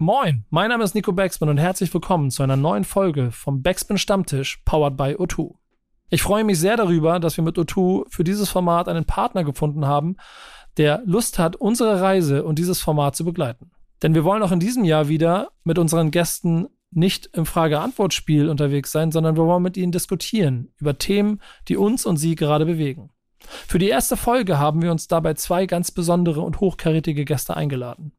Moin, mein Name ist Nico Backspin und herzlich willkommen zu einer neuen Folge vom Backspin Stammtisch powered by O2. Ich freue mich sehr darüber, dass wir mit O2 für dieses Format einen Partner gefunden haben, der Lust hat, unsere Reise und dieses Format zu begleiten. Denn wir wollen auch in diesem Jahr wieder mit unseren Gästen nicht im Frage-Antwort-Spiel unterwegs sein, sondern wir wollen mit ihnen diskutieren über Themen, die uns und sie gerade bewegen. Für die erste Folge haben wir uns dabei zwei ganz besondere und hochkarätige Gäste eingeladen.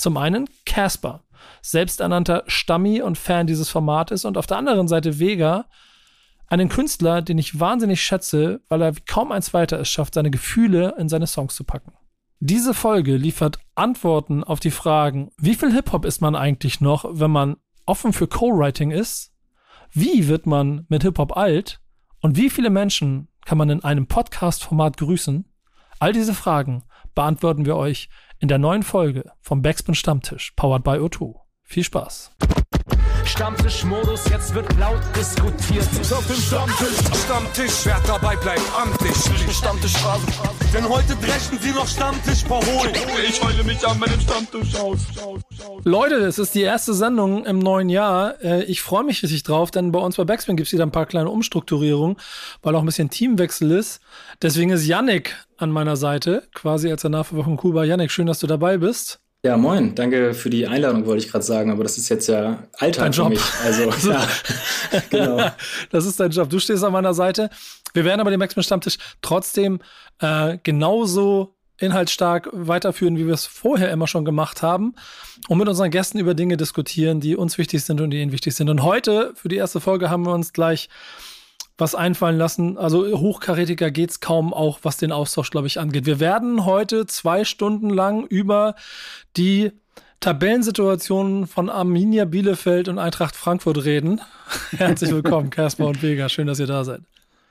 Zum einen Casper, selbsternannter Stammi und Fan dieses Formates und auf der anderen Seite Vega, einen Künstler, den ich wahnsinnig schätze, weil er wie kaum ein zweiter es schafft, seine Gefühle in seine Songs zu packen. Diese Folge liefert Antworten auf die Fragen, wie viel Hip-Hop ist man eigentlich noch, wenn man offen für Co-Writing ist? Wie wird man mit Hip-Hop alt? Und wie viele Menschen kann man in einem Podcast-Format grüßen? All diese Fragen beantworten wir euch in der neuen Folge vom Backspin Stammtisch, powered by O2. Viel Spaß! Stammtischmodus, jetzt wird laut diskutiert. Auf dem Stammtisch, Stammtisch, wer dabei bleibt, amtlich. Stammtisch Phase. Denn heute brechen sie noch Stammtisch verholen. Ich heule mich an meinem Stammtisch aus. Leute, es ist die erste Sendung im neuen Jahr. Äh, ich freue mich richtig drauf, denn bei uns bei Backspin gibt es wieder ein paar kleine Umstrukturierungen, weil auch ein bisschen Teamwechsel ist. Deswegen ist Yannick an meiner Seite, quasi als der Nachfolger von Kuba. Yannick, schön, dass du dabei bist. Ja, moin. Danke für die Einladung, wollte ich gerade sagen, aber das ist jetzt ja Alltag dein Job. für mich. Also, ja, genau. Das ist dein Job. Du stehst an meiner Seite. Wir werden aber den Maximum Stammtisch trotzdem äh, genauso inhaltsstark weiterführen, wie wir es vorher immer schon gemacht haben und mit unseren Gästen über Dinge diskutieren, die uns wichtig sind und die ihnen wichtig sind. Und heute, für die erste Folge, haben wir uns gleich was einfallen lassen. Also hochkarätiger geht's kaum auch, was den Austausch, glaube ich, angeht. Wir werden heute zwei Stunden lang über die Tabellensituationen von Arminia Bielefeld und Eintracht Frankfurt reden. Herzlich willkommen, Casper und Vega. Schön, dass ihr da seid.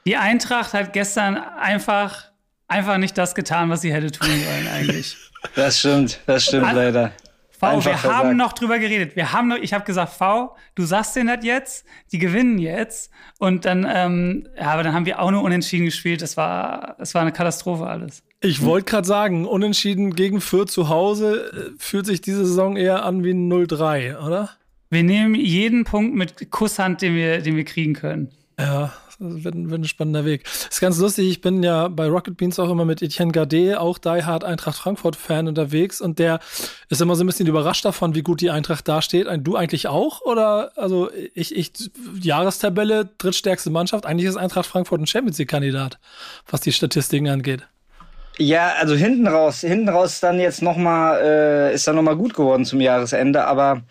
Die Eintracht hat gestern einfach, einfach nicht das getan, was sie hätte tun sollen, eigentlich. Das stimmt, das stimmt An leider. V, Einfach wir versagt. haben noch drüber geredet. Wir haben noch, ich habe gesagt, V, du sagst denen das jetzt, die gewinnen jetzt. Und dann, ähm, ja, aber dann haben wir auch nur unentschieden gespielt. Das war, das war eine Katastrophe alles. Ich wollte gerade sagen, unentschieden gegen Fürth zu Hause äh, fühlt sich diese Saison eher an wie ein 0-3, oder? Wir nehmen jeden Punkt mit Kusshand, den wir, den wir kriegen können. Ja, wird, wird ein spannender Weg. Ist ganz lustig, ich bin ja bei Rocket Beans auch immer mit Etienne Gardet, auch Die Hard Eintracht Frankfurt-Fan unterwegs und der ist immer so ein bisschen überrascht davon, wie gut die Eintracht dasteht. Du eigentlich auch? Oder, also ich, ich, Jahrestabelle, drittstärkste Mannschaft, eigentlich ist Eintracht Frankfurt ein Champions League-Kandidat, was die Statistiken angeht. Ja, also hinten raus, hinten raus dann jetzt noch mal, äh, ist dann noch mal gut geworden zum Jahresende, aber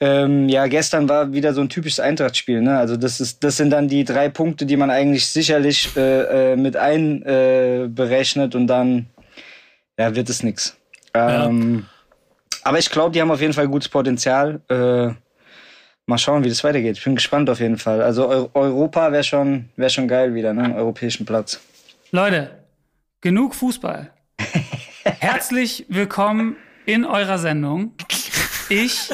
ähm, ja, gestern war wieder so ein typisches Eintracht-Spiel, ne? Also das ist, das sind dann die drei Punkte, die man eigentlich sicherlich äh, äh, mit einberechnet äh, und dann ja, wird es nix. Ähm, ja. Aber ich glaube, die haben auf jeden Fall gutes Potenzial. Äh, mal schauen, wie das weitergeht. Ich bin gespannt auf jeden Fall. Also Eu Europa wäre schon, wär schon geil wieder, ne? Einen europäischen Platz. Leute, genug Fußball. Herzlich willkommen in eurer Sendung. Ich,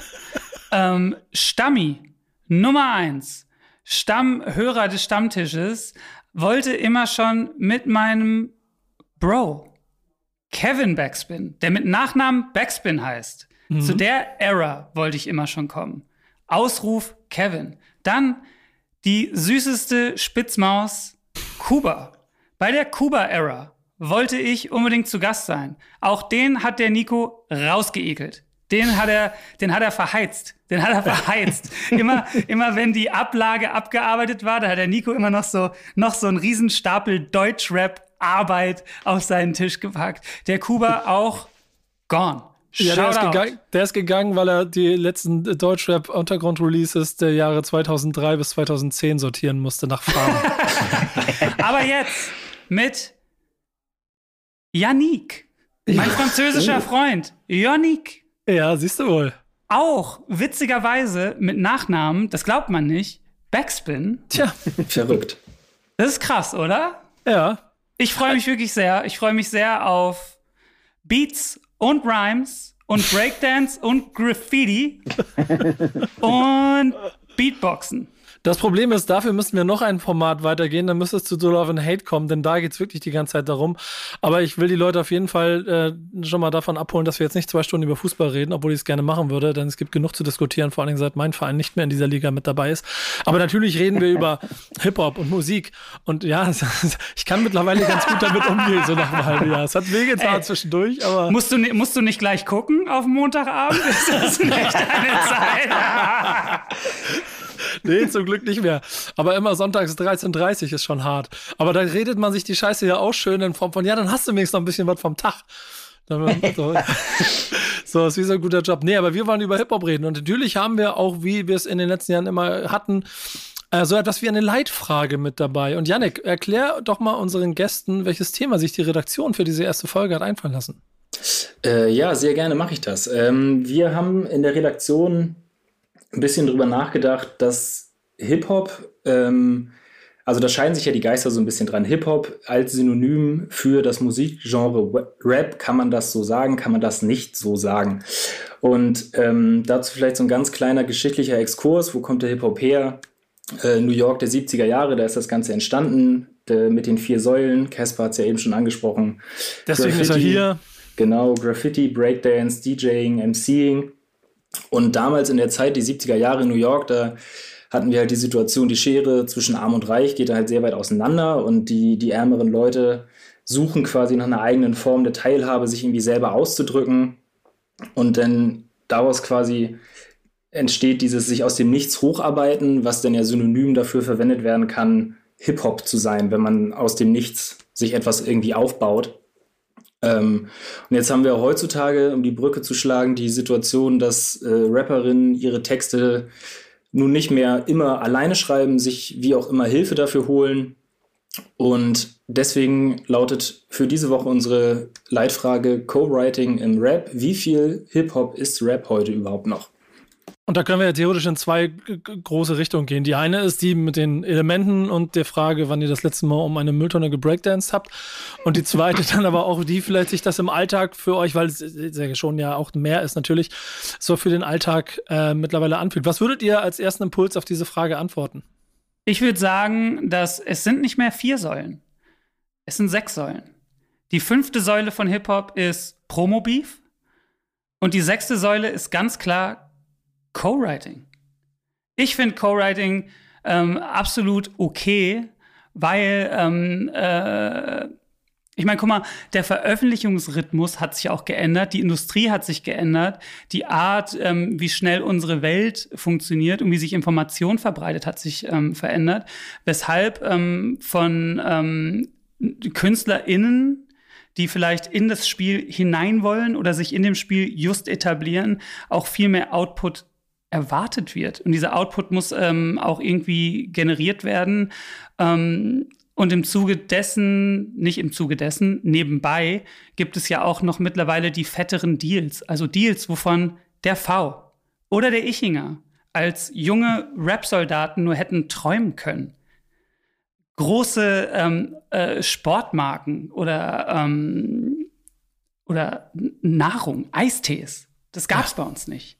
ähm, Stammi, Nummer eins, Stammhörer des Stammtisches, wollte immer schon mit meinem Bro, Kevin Backspin, der mit Nachnamen Backspin heißt. Mhm. Zu der Era wollte ich immer schon kommen. Ausruf Kevin. Dann die süßeste Spitzmaus Kuba. Bei der Kuba-Era wollte ich unbedingt zu Gast sein. Auch den hat der Nico rausgeekelt. Den hat er, den hat er verheizt. Den hat er verheizt. immer, immer wenn die Ablage abgearbeitet war, da hat der Nico immer noch so, noch so einen Riesenstapel Deutschrap Arbeit auf seinen Tisch gepackt. Der Kuba auch gone. Ja, der ist, gegangen, der ist, gegangen, weil er die letzten Deutschrap-Untergrund-Releases der Jahre 2003 bis 2010 sortieren musste nach Farben. Aber jetzt mit Yannick. Mein französischer Freund. Yannick. Ja, siehst du wohl. Auch witzigerweise mit Nachnamen, das glaubt man nicht, Backspin. Tja, verrückt. Das ist krass, oder? Ja. Ich freue mich wirklich sehr. Ich freue mich sehr auf Beats und Rhymes und Breakdance und Graffiti und Beatboxen. Das Problem ist, dafür müssten wir noch ein Format weitergehen, dann müsste es zu So Love and Hate kommen, denn da geht's wirklich die ganze Zeit darum. Aber ich will die Leute auf jeden Fall äh, schon mal davon abholen, dass wir jetzt nicht zwei Stunden über Fußball reden, obwohl ich es gerne machen würde, denn es gibt genug zu diskutieren, vor allen Dingen seit mein Verein nicht mehr in dieser Liga mit dabei ist. Aber natürlich reden wir über Hip-Hop und Musik. Und ja, ich kann mittlerweile ganz gut damit umgehen, so nach einem halben Jahr. Es hat wehgetan zwischendurch, aber. Musst du, musst du nicht gleich gucken auf Montagabend? Ist das nicht deine Zeit? Nee, zum Glück nicht mehr. Aber immer sonntags 13.30 Uhr ist schon hart. Aber da redet man sich die Scheiße ja auch schön in Form von, ja, dann hast du wenigstens noch ein bisschen was vom Tag. So, so, ist wie so ein guter Job. Nee, aber wir wollen über Hip-Hop reden. Und natürlich haben wir auch, wie wir es in den letzten Jahren immer hatten, äh, so etwas wie eine Leitfrage mit dabei. Und Yannick, erklär doch mal unseren Gästen, welches Thema sich die Redaktion für diese erste Folge hat einfallen lassen. Äh, ja, sehr gerne mache ich das. Ähm, wir haben in der Redaktion ein bisschen drüber nachgedacht, dass Hip-Hop, ähm, also da scheiden sich ja die Geister so ein bisschen dran. Hip-Hop als Synonym für das Musikgenre Rap, kann man das so sagen, kann man das nicht so sagen. Und ähm, dazu vielleicht so ein ganz kleiner geschichtlicher Exkurs. Wo kommt der Hip-Hop her? Äh, New York der 70er Jahre, da ist das Ganze entstanden der, mit den vier Säulen. Casper hat es ja eben schon angesprochen. Deswegen Graffiti, ist er hier. Genau, Graffiti, Breakdance, DJing, MCing. Und damals in der Zeit, die 70er Jahre in New York, da hatten wir halt die Situation, die Schere zwischen Arm und Reich geht da halt sehr weit auseinander und die, die ärmeren Leute suchen quasi nach einer eigenen Form der Teilhabe, sich irgendwie selber auszudrücken. Und dann daraus quasi entsteht dieses sich aus dem Nichts hocharbeiten, was dann ja synonym dafür verwendet werden kann, Hip-Hop zu sein, wenn man aus dem Nichts sich etwas irgendwie aufbaut. Ähm, und jetzt haben wir heutzutage, um die Brücke zu schlagen, die Situation, dass äh, Rapperinnen ihre Texte nun nicht mehr immer alleine schreiben, sich wie auch immer Hilfe dafür holen. Und deswegen lautet für diese Woche unsere Leitfrage Co-Writing im Rap. Wie viel Hip-Hop ist Rap heute überhaupt noch? Und da können wir ja theoretisch in zwei große Richtungen gehen. Die eine ist die mit den Elementen und der Frage, wann ihr das letzte Mal um eine Mülltonne gebreakdanced habt. Und die zweite dann aber auch die, vielleicht sich das im Alltag für euch, weil es ja schon ja auch mehr ist natürlich, so für den Alltag äh, mittlerweile anfühlt. Was würdet ihr als ersten Impuls auf diese Frage antworten? Ich würde sagen, dass es sind nicht mehr vier Säulen. Es sind sechs Säulen. Die fünfte Säule von Hip-Hop ist Promo-Beef. Und die sechste Säule ist ganz klar Co-Writing. Ich finde Co-Writing ähm, absolut okay, weil ähm, äh, ich meine, guck mal, der Veröffentlichungsrhythmus hat sich auch geändert, die Industrie hat sich geändert, die Art, ähm, wie schnell unsere Welt funktioniert und wie sich Information verbreitet, hat sich ähm, verändert, weshalb ähm, von ähm, KünstlerInnen die vielleicht in das Spiel hinein wollen oder sich in dem Spiel just etablieren, auch viel mehr Output erwartet wird. Und dieser Output muss ähm, auch irgendwie generiert werden. Ähm, und im Zuge dessen, nicht im Zuge dessen, nebenbei gibt es ja auch noch mittlerweile die fetteren Deals. Also Deals, wovon der V oder der Ichinger als junge Rap-Soldaten nur hätten träumen können. Große ähm, äh, Sportmarken oder, ähm, oder Nahrung, Eistees, das gab es bei uns nicht.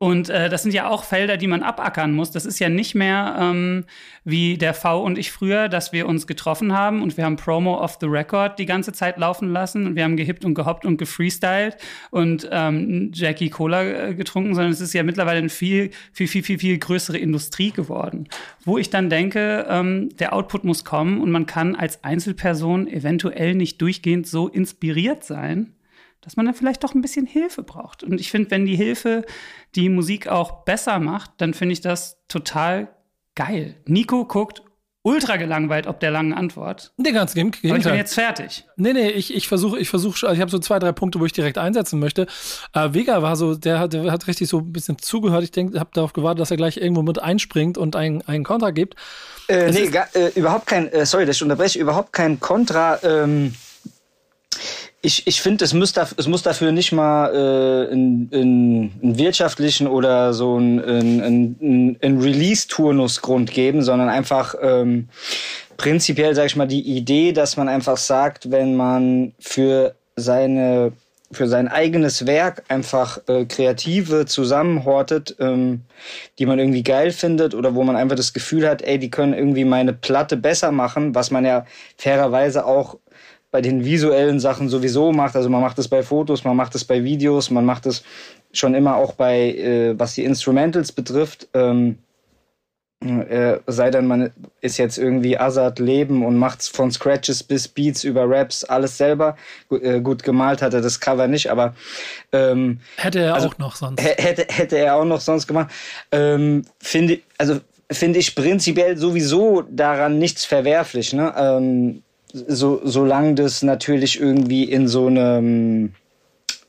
Und äh, das sind ja auch Felder, die man abackern muss. Das ist ja nicht mehr ähm, wie der V und ich früher, dass wir uns getroffen haben und wir haben Promo off the Record die ganze Zeit laufen lassen und wir haben gehippt und gehoppt und gefreestylt und ähm, Jackie Cola äh, getrunken, sondern es ist ja mittlerweile eine viel, viel, viel, viel, viel größere Industrie geworden. Wo ich dann denke, ähm, der Output muss kommen und man kann als Einzelperson eventuell nicht durchgehend so inspiriert sein dass man dann vielleicht doch ein bisschen Hilfe braucht. Und ich finde, wenn die Hilfe die Musik auch besser macht, dann finde ich das total geil. Nico guckt ultra gelangweilt ob der langen Antwort. Nee, ganz im Gegenteil. Aber ich bin jetzt fertig. Nee, nee, ich, ich versuche, ich versuche, also ich habe so zwei, drei Punkte, wo ich direkt einsetzen möchte. Äh, Vega war so, der hat, der hat richtig so ein bisschen zugehört. Ich denke, habe darauf gewartet, dass er gleich irgendwo mit einspringt und einen, einen Kontra gibt. Äh, nee, gar, äh, überhaupt kein, äh, sorry, dass ich unterbreche, überhaupt kein Kontra. Ähm ich, ich finde, es, muss es muss dafür nicht mal äh, einen, einen wirtschaftlichen oder so einen, einen Release-Turnusgrund geben, sondern einfach ähm, prinzipiell, sage ich mal, die Idee, dass man einfach sagt, wenn man für seine für sein eigenes Werk einfach äh, Kreative zusammenhortet, ähm, die man irgendwie geil findet oder wo man einfach das Gefühl hat, ey, die können irgendwie meine Platte besser machen, was man ja fairerweise auch bei den visuellen Sachen sowieso macht. Also man macht es bei Fotos, man macht es bei Videos, man macht es schon immer auch bei, äh, was die Instrumentals betrifft. Ähm, äh, sei denn, man ist jetzt irgendwie Azad Leben und macht von Scratches bis Beats über Raps alles selber. Gut, äh, gut gemalt hat er das Cover nicht, aber ähm, hätte er also, auch noch sonst. Hätte, hätte er auch noch sonst gemacht. Ähm, finde, also finde ich prinzipiell sowieso daran nichts verwerflich. Ne? Ähm, so, solange das natürlich irgendwie in so einem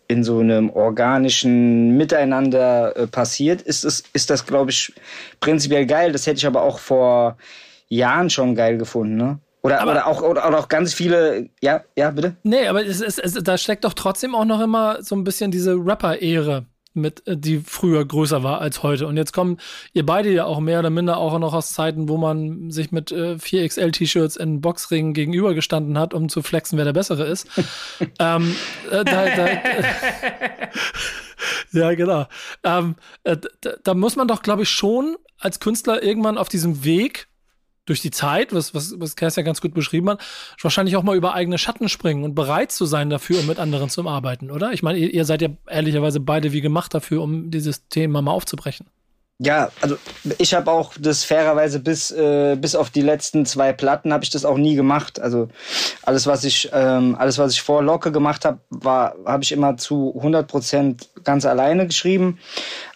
in so einem organischen Miteinander äh, passiert, ist, es, ist das, glaube ich, prinzipiell geil. Das hätte ich aber auch vor Jahren schon geil gefunden, ne? Oder, aber, oder, auch, oder, oder, auch ganz viele, ja, ja, bitte? Nee, aber es, es, es, da steckt doch trotzdem auch noch immer so ein bisschen diese Rapper-Ehre mit, äh, die früher größer war als heute. Und jetzt kommen ihr beide ja auch mehr oder minder auch noch aus Zeiten, wo man sich mit äh, 4XL-T-Shirts in Boxringen gegenübergestanden hat, um zu flexen, wer der Bessere ist. ähm, äh, da, da, ja, genau. Ähm, äh, da, da muss man doch, glaube ich, schon als Künstler irgendwann auf diesem Weg durch die Zeit, was, was, was Kers ja ganz gut beschrieben hat, wahrscheinlich auch mal über eigene Schatten springen und bereit zu sein dafür, um mit anderen zu arbeiten, oder? Ich meine, ihr, ihr seid ja ehrlicherweise beide wie gemacht dafür, um dieses Thema mal aufzubrechen. Ja, also ich habe auch das fairerweise bis äh, bis auf die letzten zwei Platten habe ich das auch nie gemacht. Also alles was ich ähm, alles was ich vor Locke gemacht habe, war habe ich immer zu 100 Prozent ganz alleine geschrieben.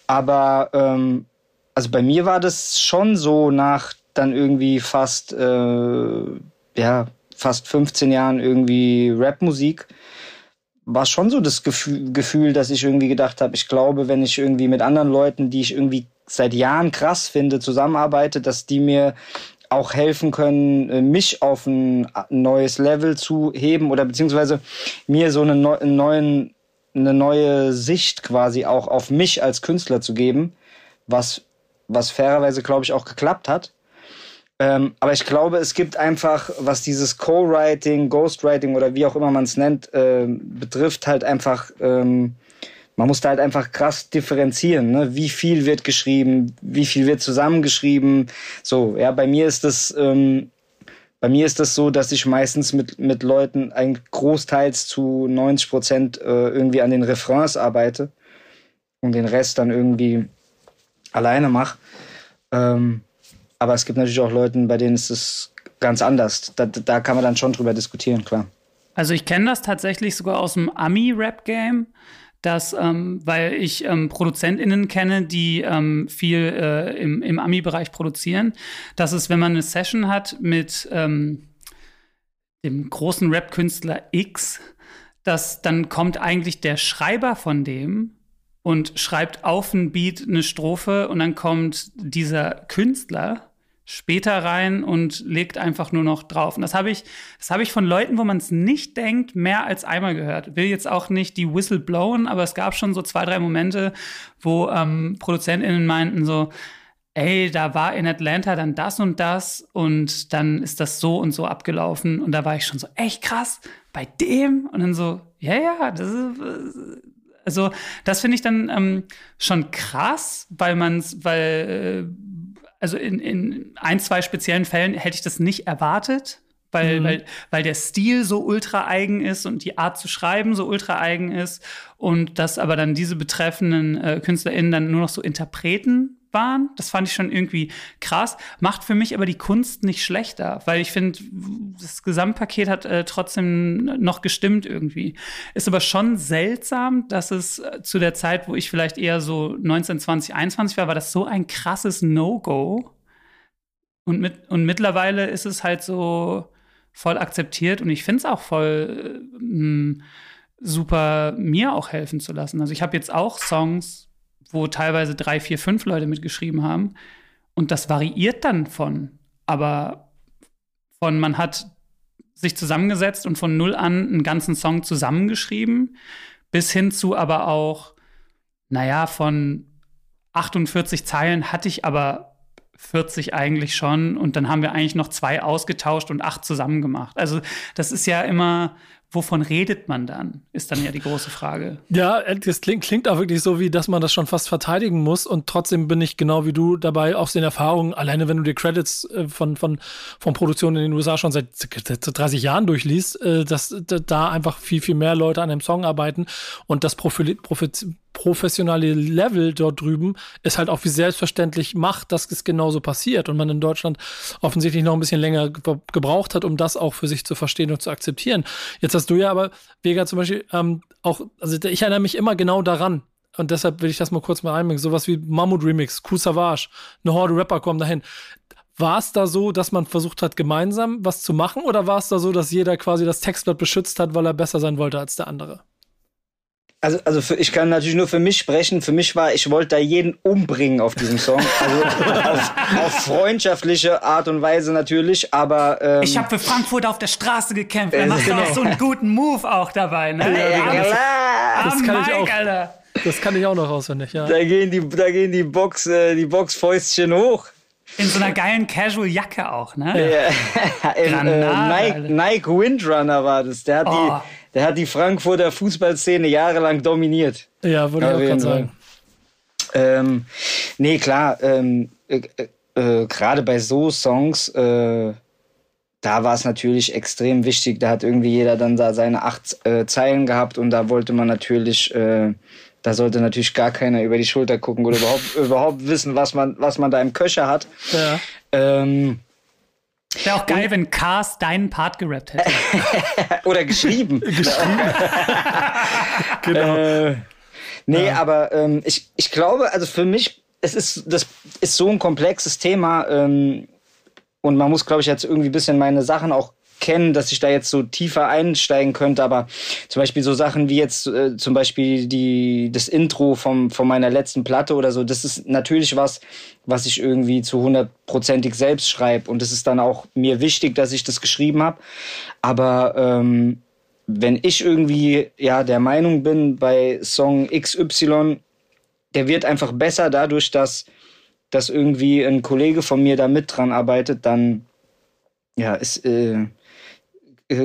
Aber ähm, also bei mir war das schon so nach dann irgendwie fast, äh, ja, fast 15 Jahren irgendwie Rapmusik, war schon so das Gefühl, Gefühl dass ich irgendwie gedacht habe, ich glaube, wenn ich irgendwie mit anderen Leuten, die ich irgendwie seit Jahren krass finde, zusammenarbeite, dass die mir auch helfen können, äh, mich auf ein neues Level zu heben oder beziehungsweise mir so einen, neuen, eine neue Sicht quasi auch auf mich als Künstler zu geben, was, was fairerweise, glaube ich, auch geklappt hat. Ähm, aber ich glaube, es gibt einfach, was dieses Co-Writing, Ghostwriting oder wie auch immer man es nennt, äh, betrifft, halt einfach, ähm, man muss da halt einfach krass differenzieren. Ne? Wie viel wird geschrieben, wie viel wird zusammengeschrieben. So, ja, bei mir ist das, ähm, bei mir ist das so, dass ich meistens mit, mit Leuten ein großteils zu 90 Prozent äh, irgendwie an den Refrains arbeite und den Rest dann irgendwie alleine mache. Ähm, aber es gibt natürlich auch Leute, bei denen ist es ganz anders. Da, da kann man dann schon drüber diskutieren, klar. Also ich kenne das tatsächlich sogar aus dem Ami-Rap-Game dass, ähm, weil ich ähm, ProduzentInnen kenne, die ähm, viel äh, im, im Ami-Bereich produzieren, dass es, wenn man eine Session hat mit ähm, dem großen Rap-Künstler X, dass dann kommt eigentlich der Schreiber von dem und schreibt auf ein Beat eine Strophe und dann kommt dieser Künstler später rein und legt einfach nur noch drauf. Und das habe ich, das habe ich von Leuten, wo man es nicht denkt, mehr als einmal gehört. Will jetzt auch nicht die Whistle blowen, aber es gab schon so zwei, drei Momente, wo ähm, ProduzentInnen meinten so, ey, da war in Atlanta dann das und das und dann ist das so und so abgelaufen. Und da war ich schon so, echt krass, bei dem? Und dann so, ja, ja, das ist, also das finde ich dann ähm, schon krass, weil man es, weil äh, also in, in ein, zwei speziellen Fällen hätte ich das nicht erwartet, weil, mhm. weil, weil der Stil so ultra eigen ist und die Art zu schreiben so ultra eigen ist und dass aber dann diese betreffenden äh, KünstlerInnen dann nur noch so Interpreten waren. Das fand ich schon irgendwie krass. Macht für mich aber die Kunst nicht schlechter, weil ich finde, das Gesamtpaket hat äh, trotzdem noch gestimmt irgendwie. Ist aber schon seltsam, dass es äh, zu der Zeit, wo ich vielleicht eher so 19, 20, 21 war, war das so ein krasses No-Go. Und, mit, und mittlerweile ist es halt so voll akzeptiert und ich finde es auch voll äh, super, mir auch helfen zu lassen. Also ich habe jetzt auch Songs, wo teilweise drei, vier, fünf Leute mitgeschrieben haben. Und das variiert dann von, aber von man hat sich zusammengesetzt und von null an einen ganzen Song zusammengeschrieben, bis hin zu aber auch, naja, von 48 Zeilen hatte ich aber 40 eigentlich schon und dann haben wir eigentlich noch zwei ausgetauscht und acht zusammen gemacht. Also das ist ja immer wovon redet man dann? Ist dann ja die große Frage. Ja, äh, das klingt, klingt auch wirklich so, wie dass man das schon fast verteidigen muss. Und trotzdem bin ich genau wie du dabei aus den Erfahrungen, alleine wenn du dir Credits äh, von, von, von Produktionen in den USA schon seit 30 Jahren durchliest, äh, dass da einfach viel, viel mehr Leute an einem Song arbeiten und das Profi, Profi, professionelle Level dort drüben ist halt auch wie selbstverständlich macht, dass es genauso passiert und man in Deutschland offensichtlich noch ein bisschen länger gebraucht hat, um das auch für sich zu verstehen und zu akzeptieren. Jetzt hast du ja aber, Vega zum Beispiel, ähm, auch, also ich erinnere mich immer genau daran, und deshalb will ich das mal kurz mal einbringen. Sowas wie Mammut Remix, Cool Savage, eine Horde Rapper kommen dahin. War es da so, dass man versucht hat, gemeinsam was zu machen, oder war es da so, dass jeder quasi das Textblatt beschützt hat, weil er besser sein wollte als der andere? Also, also für, ich kann natürlich nur für mich sprechen. Für mich war, ich wollte da jeden umbringen auf diesem Song. Also auf, auf freundschaftliche Art und Weise natürlich, aber. Ähm, ich habe für Frankfurt auf der Straße gekämpft. Da machst du auch so einen guten Move auch dabei, ne? Ja, ja, das, das kann Mike, ich auch. Alter. Das kann ich auch noch auswendig, ja. Da gehen die, da gehen die Box, äh, die Boxfäustchen hoch. In so einer geilen Casual-Jacke auch, ne? Ja. äh, Granate, Nike, Nike Windrunner war das. Der hat Oh. die, der hat die Frankfurter Fußballszene jahrelang dominiert. Ja, würde ich auch gerade sagen. Ähm, nee, klar, ähm, äh, äh, gerade bei so Songs, äh, da war es natürlich extrem wichtig. Da hat irgendwie jeder dann da seine acht äh, Zeilen gehabt und da wollte man natürlich, äh, da sollte natürlich gar keiner über die Schulter gucken oder überhaupt, überhaupt wissen, was man, was man da im Köcher hat. Ja. Ähm, Wäre auch geil, wenn Cars deinen Part gerappt hätte. oder geschrieben. Genau. Äh, nee, aber ähm, ich, ich glaube, also für mich, es ist, das ist so ein komplexes Thema ähm, und man muss, glaube ich, jetzt irgendwie ein bisschen meine Sachen auch kennen, dass ich da jetzt so tiefer einsteigen könnte, aber zum Beispiel so Sachen wie jetzt äh, zum Beispiel die, das Intro vom, von meiner letzten Platte oder so, das ist natürlich was, was ich irgendwie zu hundertprozentig selbst schreibe und es ist dann auch mir wichtig, dass ich das geschrieben habe, aber ähm, wenn ich irgendwie ja der Meinung bin bei Song XY, der wird einfach besser dadurch, dass, dass irgendwie ein Kollege von mir da mit dran arbeitet, dann ja, ist äh,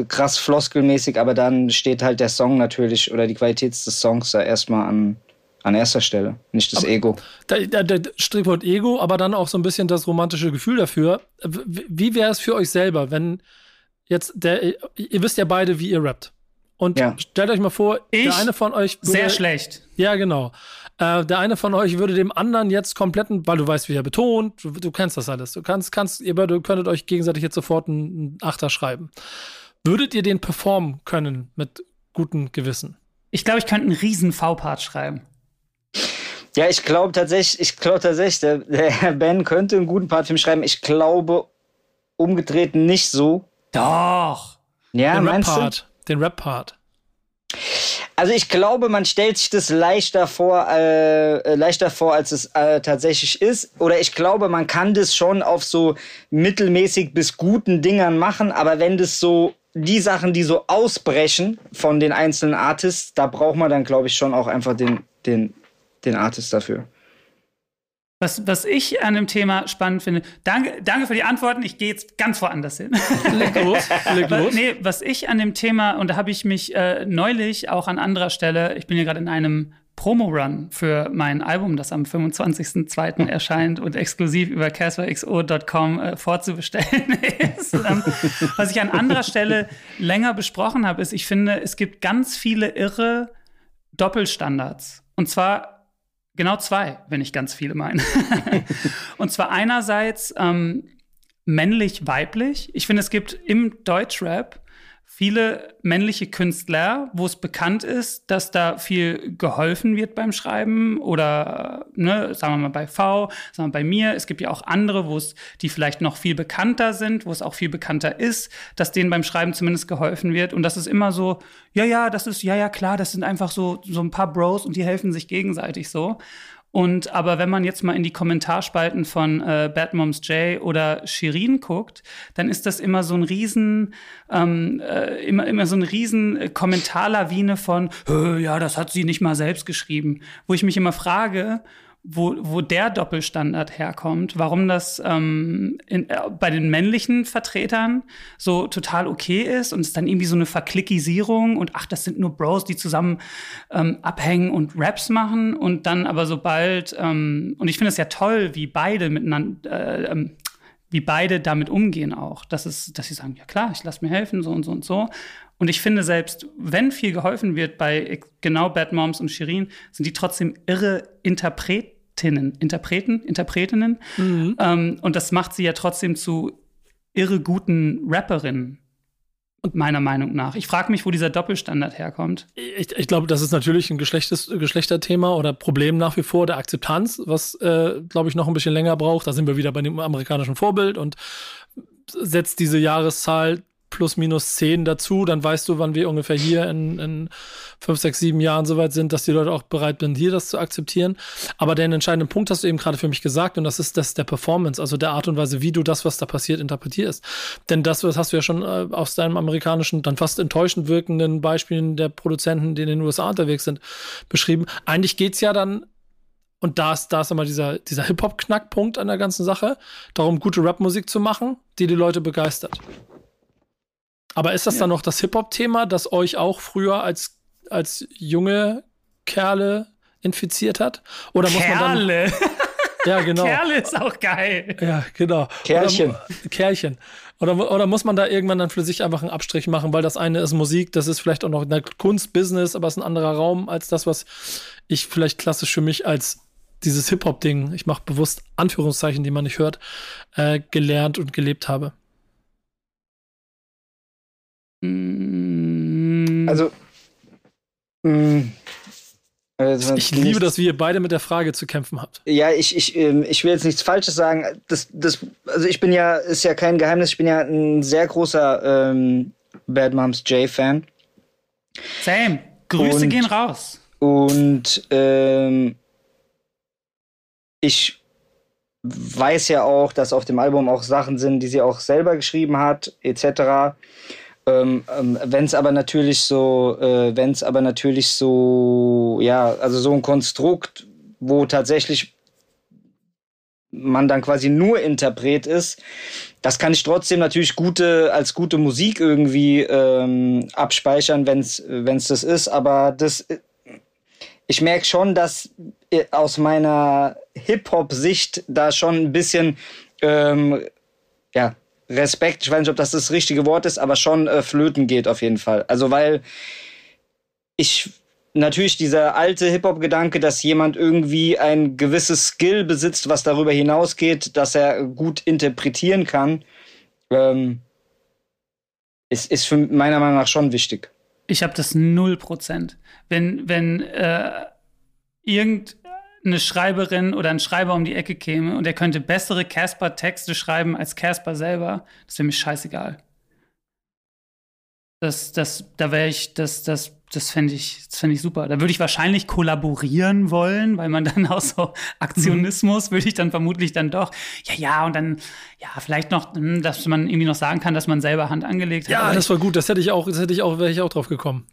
krass floskelmäßig, aber dann steht halt der Song natürlich oder die Qualität des Songs da erstmal an, an erster Stelle, nicht das Ego. Da, da, da Strichwort Ego, aber dann auch so ein bisschen das romantische Gefühl dafür. Wie wäre es für euch selber, wenn jetzt der, ihr wisst ja beide, wie ihr rappt. Und Ja. stellt euch mal vor, Ich der eine von euch würde, Sehr schlecht. Ja, genau. Äh, der eine von euch würde dem anderen jetzt kompletten, weil du weißt, wie er betont, du, du kennst das alles. Du kannst, kannst, ihr beide könntet euch gegenseitig jetzt sofort einen, einen Achter schreiben. Würdet ihr den performen können mit gutem Gewissen? Ich glaube, ich könnte einen riesen V-Part schreiben. Ja, ich glaube tatsächlich, ich glaube tatsächlich, der, der Ben könnte einen guten Part für mich schreiben. Ich glaube umgedreht nicht so. Doch. Ja, den meinst du? Rap-Part. Den Rap-Part. Also ich glaube, man stellt sich das leichter vor, äh, leichter vor, als es äh, tatsächlich ist. Oder ich glaube, man kann das schon auf so mittelmäßig bis guten Dingern machen. Aber wenn das so die Sachen, die so ausbrechen von den einzelnen Artists, da braucht man dann, glaube ich, schon auch einfach den, den, den Artist dafür. Was, was ich an dem Thema spannend finde, danke, danke für die Antworten. Ich gehe jetzt ganz woanders hin. Leg los, leg Was- los. Nee, was ich an dem Thema, und da habe ich mich äh, neulich auch an anderer Stelle, ich bin ja gerade in einem Promo-Run für mein Album, das am 25.02. erscheint und exklusiv über casperxo.com äh, vorzubestellen ist. Ähm, was ich an anderer Stelle länger besprochen habe, ist, ich finde, es gibt ganz viele irre Doppelstandards. Und zwar genau zwei, wenn ich ganz viele meine. und zwar einerseits ähm, männlich-weiblich. Ich finde, es gibt im Deutschrap viele männliche Künstler, wo es bekannt ist, dass da viel geholfen wird beim Schreiben oder, ne, sagen wir mal bei V, sagen wir bei mir. Es gibt ja auch andere, wo es, die vielleicht noch viel bekannter sind, wo es auch viel bekannter ist, dass denen beim Schreiben zumindest geholfen wird. Und das ist immer so, ja, ja, das ist, ja, ja, klar, das sind einfach so, so ein paar Bros und die helfen sich gegenseitig so. Und aber wenn man jetzt mal in die Kommentarspalten von äh, Bad Moms J oder Shirin guckt, dann ist das immer so ein riesen, ähm, äh, immer, immer so ein riesen äh, Kommentarlawine von, "Hö, ja, das hat sie nicht mal selbst geschrieben. Wo ich mich immer frage, wo, wo der Doppelstandard herkommt, warum das ähm, in, äh, bei den männlichen Vertretern so total okay ist und es dann irgendwie so eine Verklickisierung und ach, das sind nur Bros, die zusammen ähm, abhängen und Raps machen und dann aber sobald, ähm, und ich finde es ja toll, wie beide miteinander, äh, ähm, wie beide damit umgehen auch, dass es, dass sie sagen, ja klar, ich lasse mir helfen, so und so und so. Und ich finde, selbst wenn viel geholfen wird bei genau Bad Moms und Shirin, sind die trotzdem irre Interpretinnen, Interpreten, Interpretinnen. Mhm. Ähm, und das macht sie ja trotzdem zu irre guten Rapperinnen. Und meiner Meinung nach. Ich frage mich, wo dieser Doppelstandard herkommt. Ich, ich glaube, das ist natürlich ein Geschlechtes, Geschlechterthema oder Problem nach wie vor der Akzeptanz, was, äh, glaube ich, noch ein bisschen länger braucht. Da sind wir wieder bei dem amerikanischen Vorbild und setzt diese Jahreszahl plus minus zehn dazu, dann weißt du, wann wir ungefähr hier in, in fünf, sechs, sieben Jahren soweit sind, dass die Leute auch bereit sind, hier das zu akzeptieren. Aber den entscheidenden Punkt hast du eben gerade für mich gesagt und das ist das der Performance, also der Art und Weise, wie du das, was da passiert, interpretierst. Denn das, das hast du ja schon äh, aus deinem amerikanischen, dann fast enttäuschend wirkenden Beispielen der Produzenten, die in den USA unterwegs sind, beschrieben. Eigentlich geht's ja dann und da ist, da ist immer dieser, dieser Hip-Hop-Knackpunkt an der ganzen Sache, darum, gute Rap-Musik zu machen, die die Leute begeistert. Aber ist das ja. dann noch das Hip-Hop-Thema, das euch auch früher als, als junge Kerle infiziert hat? Oder muss Kerle. man dann. Ja, genau. Kerle ist auch geil. Ja, genau. Kerlchen. Oder, Kerlchen. Oder, oder muss man da irgendwann dann für sich einfach einen Abstrich machen, weil das eine ist Musik, das ist vielleicht auch noch eine Kunstbusiness, aber es ist ein anderer Raum als das, was ich vielleicht klassisch für mich als dieses Hip-Hop-Ding, ich mache bewusst Anführungszeichen, die man nicht hört, äh, gelernt und gelebt habe. Also, mh, mm, also ich liebe, dass ihr beide mit der Frage zu kämpfen habt. Ja, ich, ich, ähm, ich will jetzt nichts Falsches sagen. Das, das, also ich bin ja, ist ja kein Geheimnis, ich bin ja ein sehr großer ähm, Bad Moms J-Fan. Same. Grüße und, gehen raus. Und ähm, ich weiß ja auch, dass auf dem Album auch Sachen sind, die sie auch selber geschrieben hat, etc. Ähm, ähm, wenn es aber natürlich so, äh, wenn es aber natürlich so, ja, also so ein Konstrukt, wo tatsächlich man dann quasi nur Interpret ist, das kann ich trotzdem natürlich gute als gute Musik irgendwie ähm, abspeichern, wenn es das ist. Aber das, ich merke schon, dass äh, aus meiner Hip Hop Sicht da schon ein bisschen ähm, ja Respekt, ich weiß nicht, ob das das richtige Wort ist, aber schon äh, flöten geht auf jeden Fall. Also weil ich natürlich dieser alte Hip-Hop-Gedanke, dass jemand irgendwie ein gewisses Skill besitzt, was darüber hinausgeht, dass er gut interpretieren kann, ähm, ist, ist für meiner Meinung nach schon wichtig. Ich habe das null Prozent. Wenn, wenn äh, irgend eine Schreiberin oder ein Schreiber um die Ecke käme und er könnte bessere Casper-Texte schreiben als Casper selber, das wäre mir scheißegal. Das, das, da wäre ich, das, das, das fände ich, das fände ich super. Da würde ich wahrscheinlich kollaborieren wollen, weil man dann auch so Aktionismus würde ich dann vermutlich dann doch, ja, ja, und dann, ja, vielleicht noch, hm, dass man irgendwie noch sagen kann, dass man selber Hand angelegt hat. Ja, das war gut. Das hätte ich auch, das hätte ich auch, wäre ich auch drauf gekommen.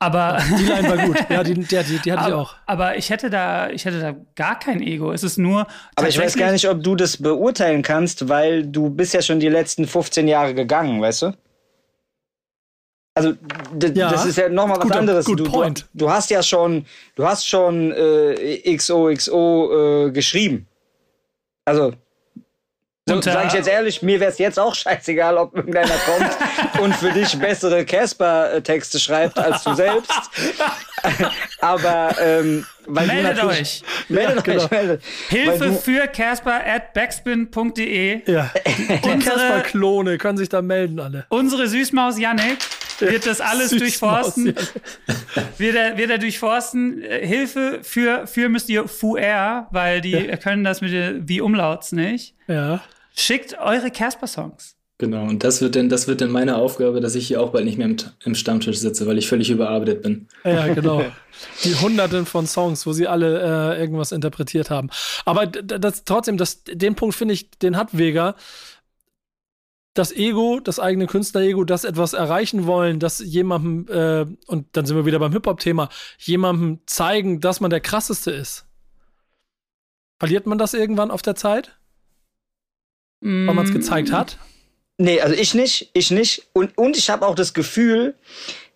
Aber die Line war gut. Ja, die, die, die, die hatte aber, ich auch. Aber ich hätte da, ich hätte da gar kein Ego. Es ist nur. Aber ich weiß gar nicht, ob du das beurteilen kannst, weil du bist ja schon die letzten 15 Jahre gegangen, weißt du? Also ja, das ist ja nochmal was guter, anderes. Good du, point. Du, du, hast ja schon, du hast schon äh, XOXO äh, geschrieben. Also so, sag ich jetzt ehrlich, mir wäre es jetzt auch scheißegal, ob irgendeiner kommt und für dich bessere Casper-Texte schreibt als du selbst. Aber ähm, weil meldet euch. Meldet ja, euch. Genau. Meldet. Hilfe für Casper at backspin.de. Ja. Die Casper-Klone können sich da melden alle. Unsere Süßmaus Yannick wird das alles durchforsten. wird, er, wird er durchforsten. Hilfe für, für müsst ihr FUR, weil die ja. können das mit wie Umlauts nicht. Ja. Schickt eure Casper-Songs. Genau, und das wird denn, das wird denn meine Aufgabe, dass ich hier auch bald nicht mehr im, im Stammtisch sitze, weil ich völlig überarbeitet bin. Ja, genau. Die Hunderten von Songs, wo sie alle äh, irgendwas interpretiert haben. Aber das, trotzdem, das, den Punkt finde ich, den hat Vega. Das Ego, das eigene Künstler-Ego, das etwas erreichen wollen, das jemandem, äh, und dann sind wir wieder beim Hip-Hop-Thema, jemandem zeigen, dass man der krasseste ist Verliert man das irgendwann auf der Zeit? Weil man es gezeigt hat? Nee, also ich nicht, ich nicht. Und, und ich habe auch das Gefühl,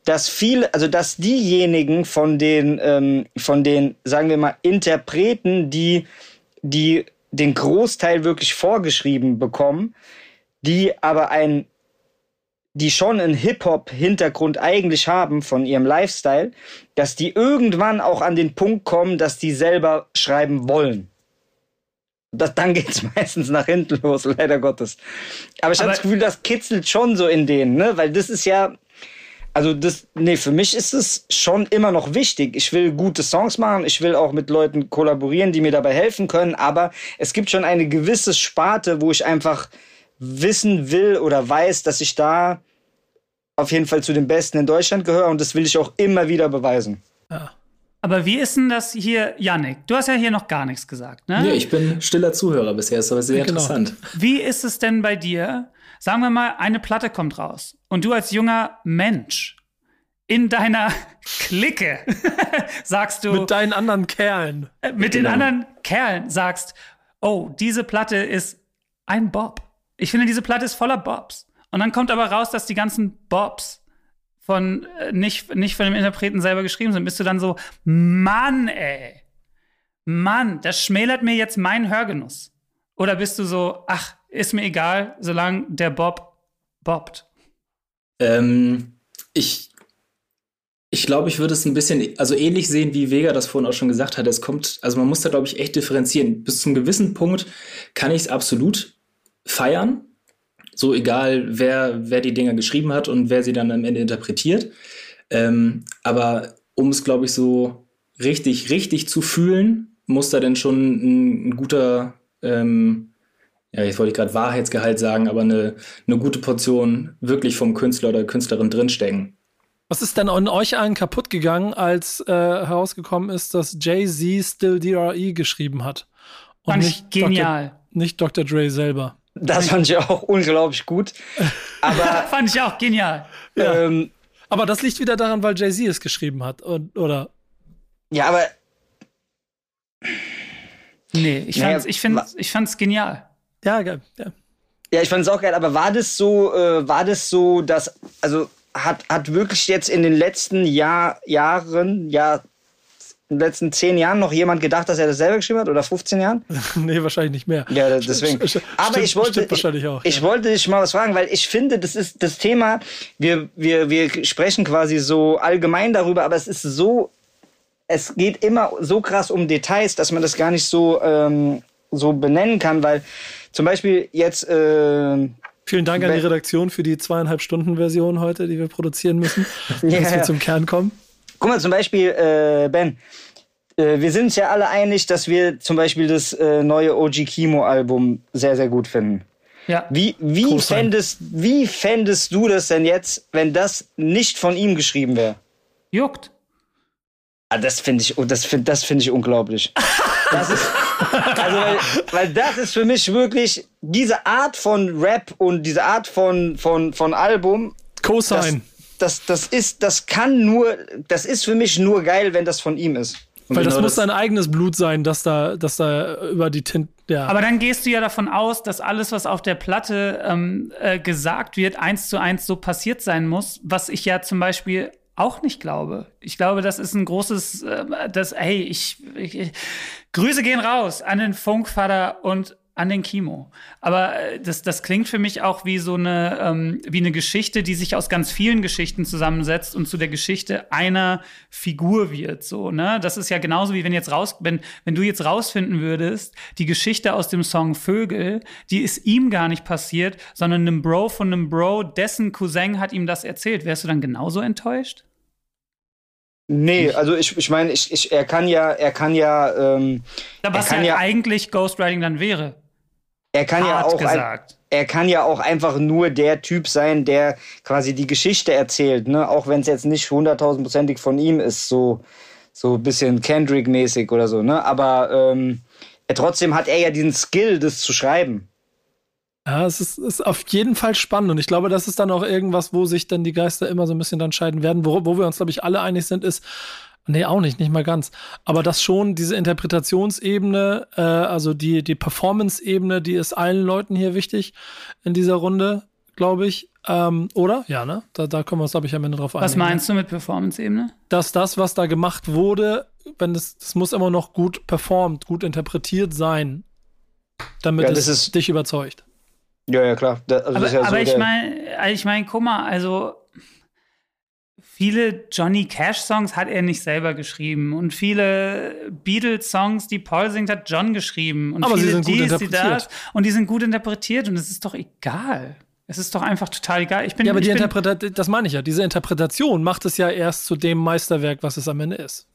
dass viele, also dass diejenigen von den, ähm, von den, sagen wir mal, Interpreten, die, die den Großteil wirklich vorgeschrieben bekommen, die aber ein, die schon einen Hip-Hop-Hintergrund eigentlich haben von ihrem Lifestyle, dass die irgendwann auch an den Punkt kommen, dass die selber schreiben wollen. Das, dann geht's meistens nach hinten los, leider Gottes. Aber ich habe das Gefühl, das kitzelt schon so in denen, ne? Weil das ist ja, also das, nee, für mich ist es schon immer noch wichtig. Ich will gute Songs machen, ich will auch mit Leuten kollaborieren, die mir dabei helfen können, aber es gibt schon eine gewisse Sparte, wo ich einfach wissen will oder weiß, dass ich da auf jeden Fall zu den Besten in Deutschland gehöre und das will ich auch immer wieder beweisen. Aber wie ist denn das hier, Yannick? Du hast ja hier noch gar nichts gesagt, ne? Nee, ich bin stiller Zuhörer bisher, ist aber sehr Genau. interessant. Wie ist es denn bei dir? Sagen wir mal, eine Platte kommt raus und du als junger Mensch in deiner Clique sagst du Mit deinen anderen Kerlen. äh, mit den Genau. anderen Kerlen sagst, oh, diese Platte ist ein Bob. Ich finde, diese Platte ist voller Bobs. Und dann kommt aber raus, dass die ganzen Bobs von äh, nicht, nicht von dem Interpreten selber geschrieben sind. Bist du dann so, Mann, ey. Mann, das schmälert mir jetzt meinen Hörgenuss. Oder bist du so, ach, ist mir egal, solange der Bob bobbt. Ähm, ich ich glaube, ich würde es ein bisschen, also ähnlich sehen, wie Vega das vorhin auch schon gesagt hat. Es kommt, also man muss da, glaube ich, echt differenzieren. Bis zum gewissen Punkt kann ich es absolut feiern. So egal, wer, wer die Dinger geschrieben hat und wer sie dann am Ende interpretiert. Ähm, aber um es, glaube ich, so richtig, richtig zu fühlen, muss da denn schon ein, ein guter, ähm, ja, jetzt wollte ich gerade Wahrheitsgehalt sagen, aber eine, eine gute Portion wirklich vom Künstler oder Künstlerin drinstecken. Was ist denn an euch allen kaputt gegangen, als äh, herausgekommen ist, dass Jay-Z Still DRE geschrieben hat? Und Fand ich genial. Dr., nicht Dr. Dre selber. Das fand ich auch unglaublich gut. Aber Fand ich auch genial. Ja. ähm, Aber das liegt wieder daran, weil Jay-Z es geschrieben hat. Und, oder ja, aber Nee, ich Naja, fand's, ich find's, ich fand's genial. ja, geil. Ja. Ja, ich fand es auch geil, aber war das so, äh, war das so, dass, also hat, hat wirklich jetzt in den letzten Jahr, Jahren, ja, in den letzten zehn Jahren noch jemand gedacht, dass er das selber geschrieben hat? Oder 15 Jahren? nee, wahrscheinlich nicht mehr. Ja, deswegen. St- st- Aber stimmt- ich wollte, stimmt wahrscheinlich auch, ich ja. wollte dich mal was fragen, weil ich finde, das ist das Thema, wir, wir, wir sprechen quasi so allgemein darüber, aber es ist so, es geht immer so krass um Details, dass man das gar nicht so, ähm, so benennen kann, weil zum Beispiel jetzt, äh, Vielen Dank an die Redaktion für die zweieinhalb Stunden Version heute, die wir produzieren müssen, dass wir ja. zum Kern kommen. Guck mal, zum Beispiel, äh, Ben, wir sind uns ja alle einig, dass wir zum Beispiel das äh, neue OG Kimo-Album sehr, sehr gut finden. Ja. Wie, wie, sein. fändest, wie fändest du das denn jetzt, wenn das nicht von ihm geschrieben wäre? Juckt. Ah, das finde ich, oh, das find, das finde ich unglaublich. Das ist, also, weil, weil das ist für mich wirklich diese Art von Rap und diese Art von, von, von Album, das, Co-Sign. das, das ist, das kann nur, das ist für mich nur geil, wenn das von ihm ist. Und Weil das genau muss sein eigenes Blut sein, dass da, dass da über die Tint. Ja. Aber dann gehst du ja davon aus, dass alles, was auf der Platte ähm, äh, gesagt wird, eins zu eins so passiert sein muss, was ich ja zum Beispiel auch nicht glaube. Ich glaube, das ist ein großes, äh, das, hey, ich, ich, ich Grüße gehen raus an den Funkvater und an den Kimo. Aber äh, das, das klingt für mich auch wie so eine, ähm, wie eine Geschichte, die sich aus ganz vielen Geschichten zusammensetzt und zu der Geschichte einer Figur wird. So, ne? Das ist ja genauso wie wenn jetzt raus, wenn, wenn du jetzt rausfinden würdest, die Geschichte aus dem Song Vögel, die ist ihm gar nicht passiert, sondern einem Bro von einem Bro, dessen Cousin hat ihm das erzählt. Wärst du dann genauso enttäuscht? Nee, also ich, ich meine, ich, ich, er kann ja, er kann ja, ähm, Was kann ja, ja- eigentlich Ghostwriting dann wäre. Er kann ja auch ein, gesagt. er kann ja auch einfach nur der Typ sein, der quasi die Geschichte erzählt, ne? Auch wenn es jetzt nicht hunderttausendprozentig von ihm ist, so so ein bisschen Kendrick-mäßig oder so, ne? Aber ähm, er, trotzdem hat er ja diesen Skill, das zu schreiben. Ja, es ist, ist auf jeden Fall spannend und ich glaube, das ist dann auch irgendwas, wo sich dann die Geister immer so ein bisschen dann scheiden werden. Wo, wo wir uns, glaube ich, alle einig sind, ist, Nee, auch nicht, nicht mal ganz. Aber das schon, diese Interpretationsebene, äh, also die, die Performance-Ebene, die ist allen Leuten hier wichtig in dieser Runde, glaube ich. Ähm, oder? Ja, ne? Da, da können wir uns, glaube ich, am Ende drauf einigen. Was meinst du mit Performance-Ebene? Dass das, was da gemacht wurde, wenn das, das muss immer noch gut performt, gut interpretiert sein, damit Ja, es das ist- dich überzeugt. Ja, ja, klar. Da, also Aber, das ist ja aber so ich meine, ich meine, guck mal, also viele Johnny Cash-Songs hat er nicht selber geschrieben und viele Beatles-Songs, die Paul singt, hat John geschrieben und Aber sie viele sind gut dies, die interpretiert. das und die sind gut interpretiert und es ist doch egal. Es ist doch einfach total egal. Ich bin, Ja, aber die Interpretation, das meine ich ja, diese Interpretation macht es ja erst zu dem Meisterwerk, was es am Ende ist.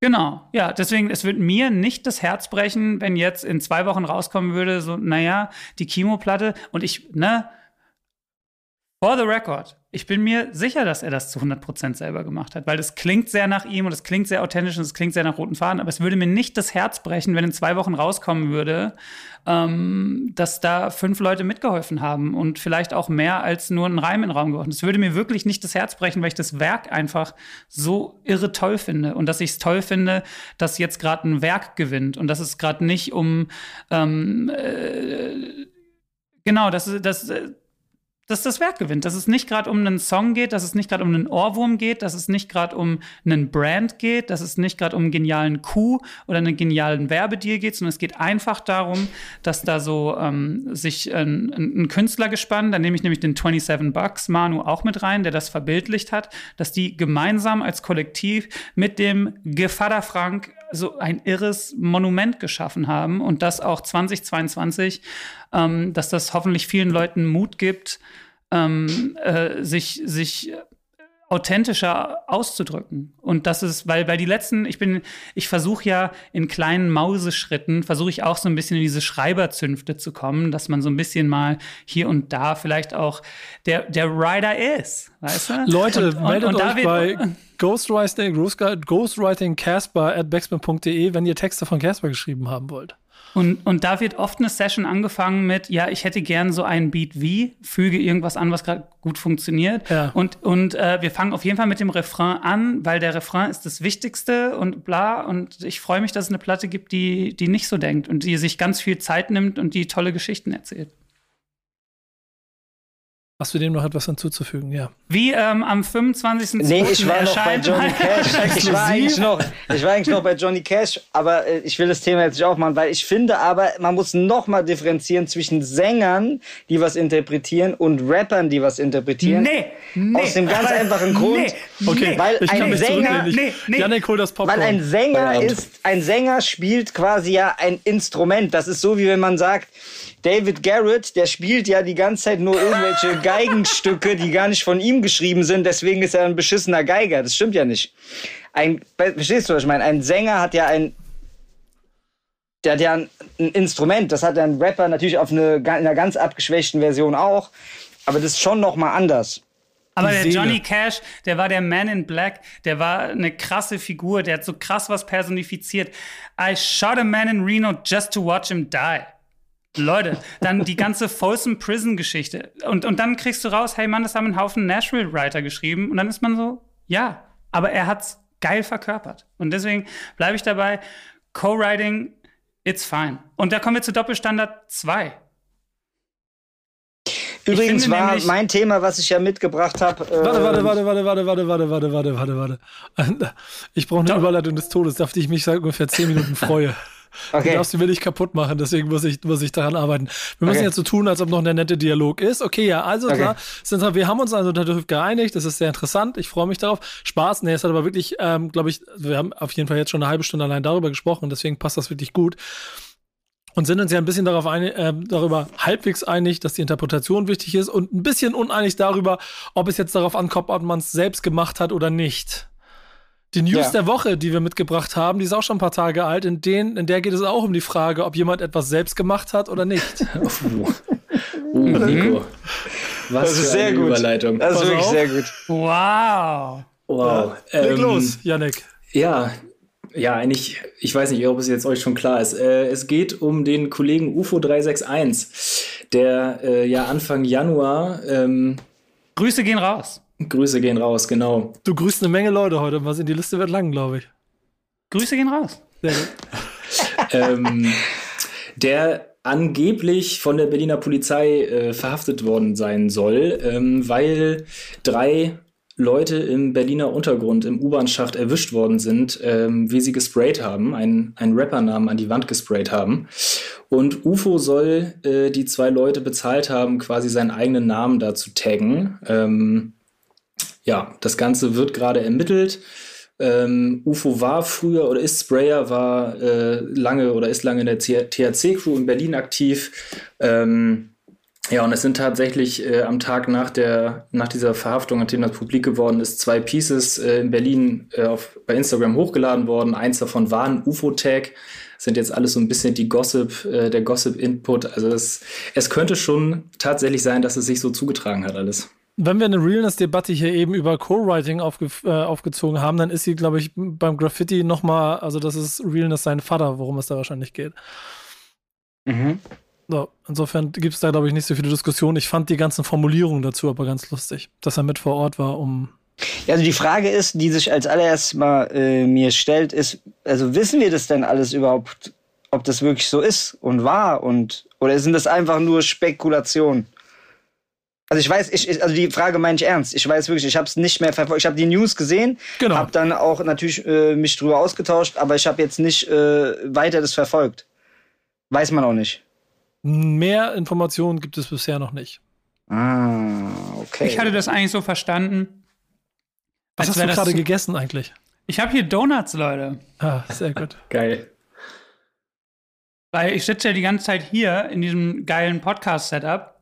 Genau, ja, deswegen, es wird mir nicht das Herz brechen, wenn jetzt in zwei Wochen rauskommen würde, so, naja, die Chemoplatte und ich, ne, for the record, ich bin mir sicher, dass er das zu 100% selber gemacht hat, weil das klingt sehr nach ihm und es klingt sehr authentisch und es klingt sehr nach roten Faden, aber es würde mir nicht das Herz brechen, wenn in zwei Wochen rauskommen würde, ähm, dass da fünf Leute mitgeholfen haben und vielleicht auch mehr als nur einen Reim in den Raum geworfen. Das würde mir wirklich nicht das Herz brechen, weil ich das Werk einfach so irre toll finde und dass ich es toll finde, dass jetzt gerade ein Werk gewinnt und dass es gerade nicht um ähm, äh, genau, dass, dass, äh, dass das Werk gewinnt, dass es nicht gerade um einen Song geht, dass es nicht gerade um einen Ohrwurm geht, dass es nicht gerade um einen Brand geht, dass es nicht gerade um einen genialen Coup oder einen genialen Werbedeal geht, sondern es geht einfach darum, dass da so ähm, sich ein, ein, Künstler gespannt, da nehme ich nämlich den 27 Bucks Manu auch mit rein, der das verbildlicht hat, dass die gemeinsam als Kollektiv mit dem Gevatter Frank so ein irres Monument geschaffen haben und das auch 2022, ähm, dass das hoffentlich vielen Leuten Mut gibt, ähm, äh, sich, sich authentischer auszudrücken. Und das ist, weil bei die letzten, ich bin, ich versuche ja in kleinen Mauseschritten, versuche ich auch so ein bisschen in diese Schreiberzünfte zu kommen, dass man so ein bisschen mal hier und da vielleicht auch der, der Rider ist, weißt du? Leute, Und- und- meldet und da euch bei Ghostwriting, Ghostwriting Casper at backspin.de, wenn ihr Texte von Casper geschrieben haben wollt. Und, und da wird oft eine Session angefangen mit, ja, ich hätte gern so einen Beat wie, füge irgendwas an, was gerade gut funktioniert. Ja. Und, und äh, wir fangen auf jeden Fall mit dem Refrain an, weil der Refrain ist das Wichtigste und bla. Und ich freue mich, dass es eine Platte gibt, die, die nicht so denkt und die sich ganz viel Zeit nimmt und die tolle Geschichten erzählt. Hast du dem noch etwas hinzuzufügen? Ja. Wie ähm, am 25. Nee, ich war noch bei Johnny Cash. Ich war, eigentlich noch, ich war eigentlich noch bei Johnny Cash, aber äh, ich will das Thema jetzt nicht aufmachen, weil ich finde aber, man muss noch mal differenzieren zwischen Sängern, die was interpretieren und Rappern, die was interpretieren. Nee, nee. Aus dem ganz einfachen Grund, Nee, Okay, nee. weil ich kann ein mich Sänger- Nee, nee. Janik, hol das Popcorn. Weil ein Sänger ist, ein Sänger spielt quasi ja ein Instrument. Das ist so, wie wenn man sagt, David Garrett, der spielt ja die ganze Zeit nur irgendwelche Geigenstücke, die gar nicht von ihm geschrieben sind. Deswegen ist er ein beschissener Geiger. Das stimmt ja nicht. Ein, verstehst du, was ich meine? Ein Sänger hat ja ein, der hat ja ein, ein Instrument. Das hat ein Rapper natürlich auf eine, in einer ganz abgeschwächten Version auch. Aber das ist schon noch mal anders. Aber der. Johnny Cash, der war der Man in Black, der war eine krasse Figur, der hat so krass was personifiziert. I shot a man in Reno just to watch him die. Leute, dann die ganze Folsom Prison Geschichte. Und, und dann kriegst du raus, hey Mann, das haben ein Haufen Nashville Writer geschrieben. Und dann ist man so, ja, aber er hat's geil verkörpert. Und deswegen bleibe ich dabei, Co-Writing, it's fine. Und da kommen wir zu Doppelstandard 2. Übrigens war mein Thema, was ich ja mitgebracht habe. Äh, Warte, warte, warte, warte, warte, warte, warte, warte, warte, warte, warte. Ich brauche eine. Überleitung des Todes, auf die ich mich seit ungefähr zehn Minuten freue. Du Okay. darfst die mir nicht kaputt machen, deswegen muss ich, muss ich daran arbeiten. Wir müssen Okay. jetzt so tun, als ob noch ein netter Dialog ist. Okay, ja, also Okay. klar, sind, wir haben uns also darauf geeinigt, das ist sehr interessant, ich freue mich darauf. Spaß, nee, es hat aber wirklich, ähm, glaube ich, wir haben auf jeden Fall jetzt schon eine halbe Stunde allein darüber gesprochen, deswegen passt das wirklich gut. Und sind uns ja ein bisschen darauf einig, ähm, darüber halbwegs einig, dass die Interpretation wichtig ist und ein bisschen uneinig darüber, ob es jetzt darauf ankommt, ob man es selbst gemacht hat oder nicht. Die News Ja. der Woche, die wir mitgebracht haben, die ist auch schon ein paar Tage alt. In, denen, in der geht es auch um die Frage, ob jemand etwas selbst gemacht hat oder nicht. Uh, Nico. Was Das ist für sehr eine gut. Überleitung. Das ist Pass wirklich auf. sehr gut. Wow. Wow. Leg Ähm, los, Yannick. Ja, ja, eigentlich, ich weiß nicht, ob es jetzt euch schon klar ist. Äh, es geht um den Kollegen UFO 361, der äh, ja Anfang Januar, ähm, Grüße gehen raus. Grüße gehen raus, genau. Du grüßt eine Menge Leute heute. Mal sehen, die Liste wird lang, glaube ich. Grüße gehen raus. Sehr gut. ähm, der angeblich von der Berliner Polizei äh, verhaftet worden sein soll, ähm, weil drei Leute im Berliner Untergrund im U-Bahn-Schacht erwischt worden sind, ähm, wie sie gesprayt haben, einen, einen Rappernamen an die Wand gesprayt haben. Und UFO soll äh, die zwei Leute bezahlt haben, quasi seinen eigenen Namen da zu taggen. Ähm, ja, das Ganze wird gerade ermittelt. Ähm, UFO war früher oder ist Sprayer, war äh, lange oder ist lange in der THC-Crew in Berlin aktiv. Ähm, ja, und es sind tatsächlich äh, am Tag nach, der, nach dieser Verhaftung, an dem das publik geworden ist, zwei Pieces äh, in Berlin äh, auf, bei Instagram hochgeladen worden. Eins davon war ein UFO-Tag. Sind jetzt alles so ein bisschen die Gossip, äh, der Gossip-Input. Also es, es könnte schon tatsächlich sein, dass es sich so zugetragen hat alles. Wenn wir eine Realness-Debatte hier eben über Co-Writing aufge äh, aufgezogen haben, dann ist sie, glaube ich, beim Graffiti nochmal, also das ist Realness sein Vater, worum es da wahrscheinlich geht. Mhm. So, insofern gibt es da, glaube ich, nicht so viele Diskussionen. Ich fand die ganzen Formulierungen dazu aber ganz lustig, dass er mit vor Ort war, um. Ja, also die Frage ist, die sich als allererstes mal äh, mir stellt, ist, also wissen wir das denn alles überhaupt, ob das wirklich so ist und war und oder sind das einfach nur Spekulationen? Also ich weiß, ich, also die Frage meine ich ernst. Ich weiß wirklich, ich habe es nicht mehr verfolgt. Ich habe die News gesehen, genau. habe dann auch natürlich äh, mich drüber ausgetauscht, aber ich habe jetzt nicht äh, weiter das verfolgt. Weiß man auch nicht. Mehr Informationen gibt es bisher noch nicht. Ah, okay. Ich hatte das eigentlich so verstanden. Was hast du gerade so gegessen eigentlich? Ich habe hier Donuts, Leute. Ah, sehr gut. Geil. Weil ich sitze ja die ganze Zeit hier in diesem geilen Podcast-Setup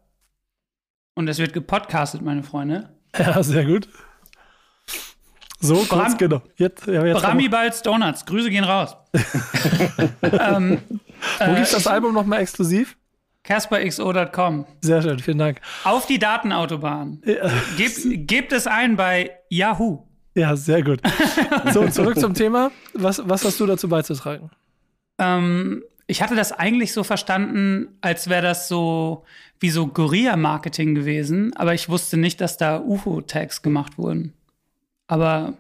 und es wird gepodcastet, meine Freunde. Ja, sehr gut. So, Bram kurz, genau. Jetzt, ja, jetzt Brami Balz Donuts, Grüße gehen raus. ähm, Wo äh, gibt's das Album nochmal exklusiv? CasperXO.com. Sehr schön, vielen Dank. Auf die Datenautobahn. Ja. Gebt, gebt es ein bei Yahoo. Ja, sehr gut. So, zurück zum Thema. Was, was hast du dazu beizutragen? Ähm, ich hatte das eigentlich so verstanden, als wäre das so wie so Guerilla-Marketing gewesen, aber ich wusste nicht, dass da UFO-Tags gemacht wurden. Aber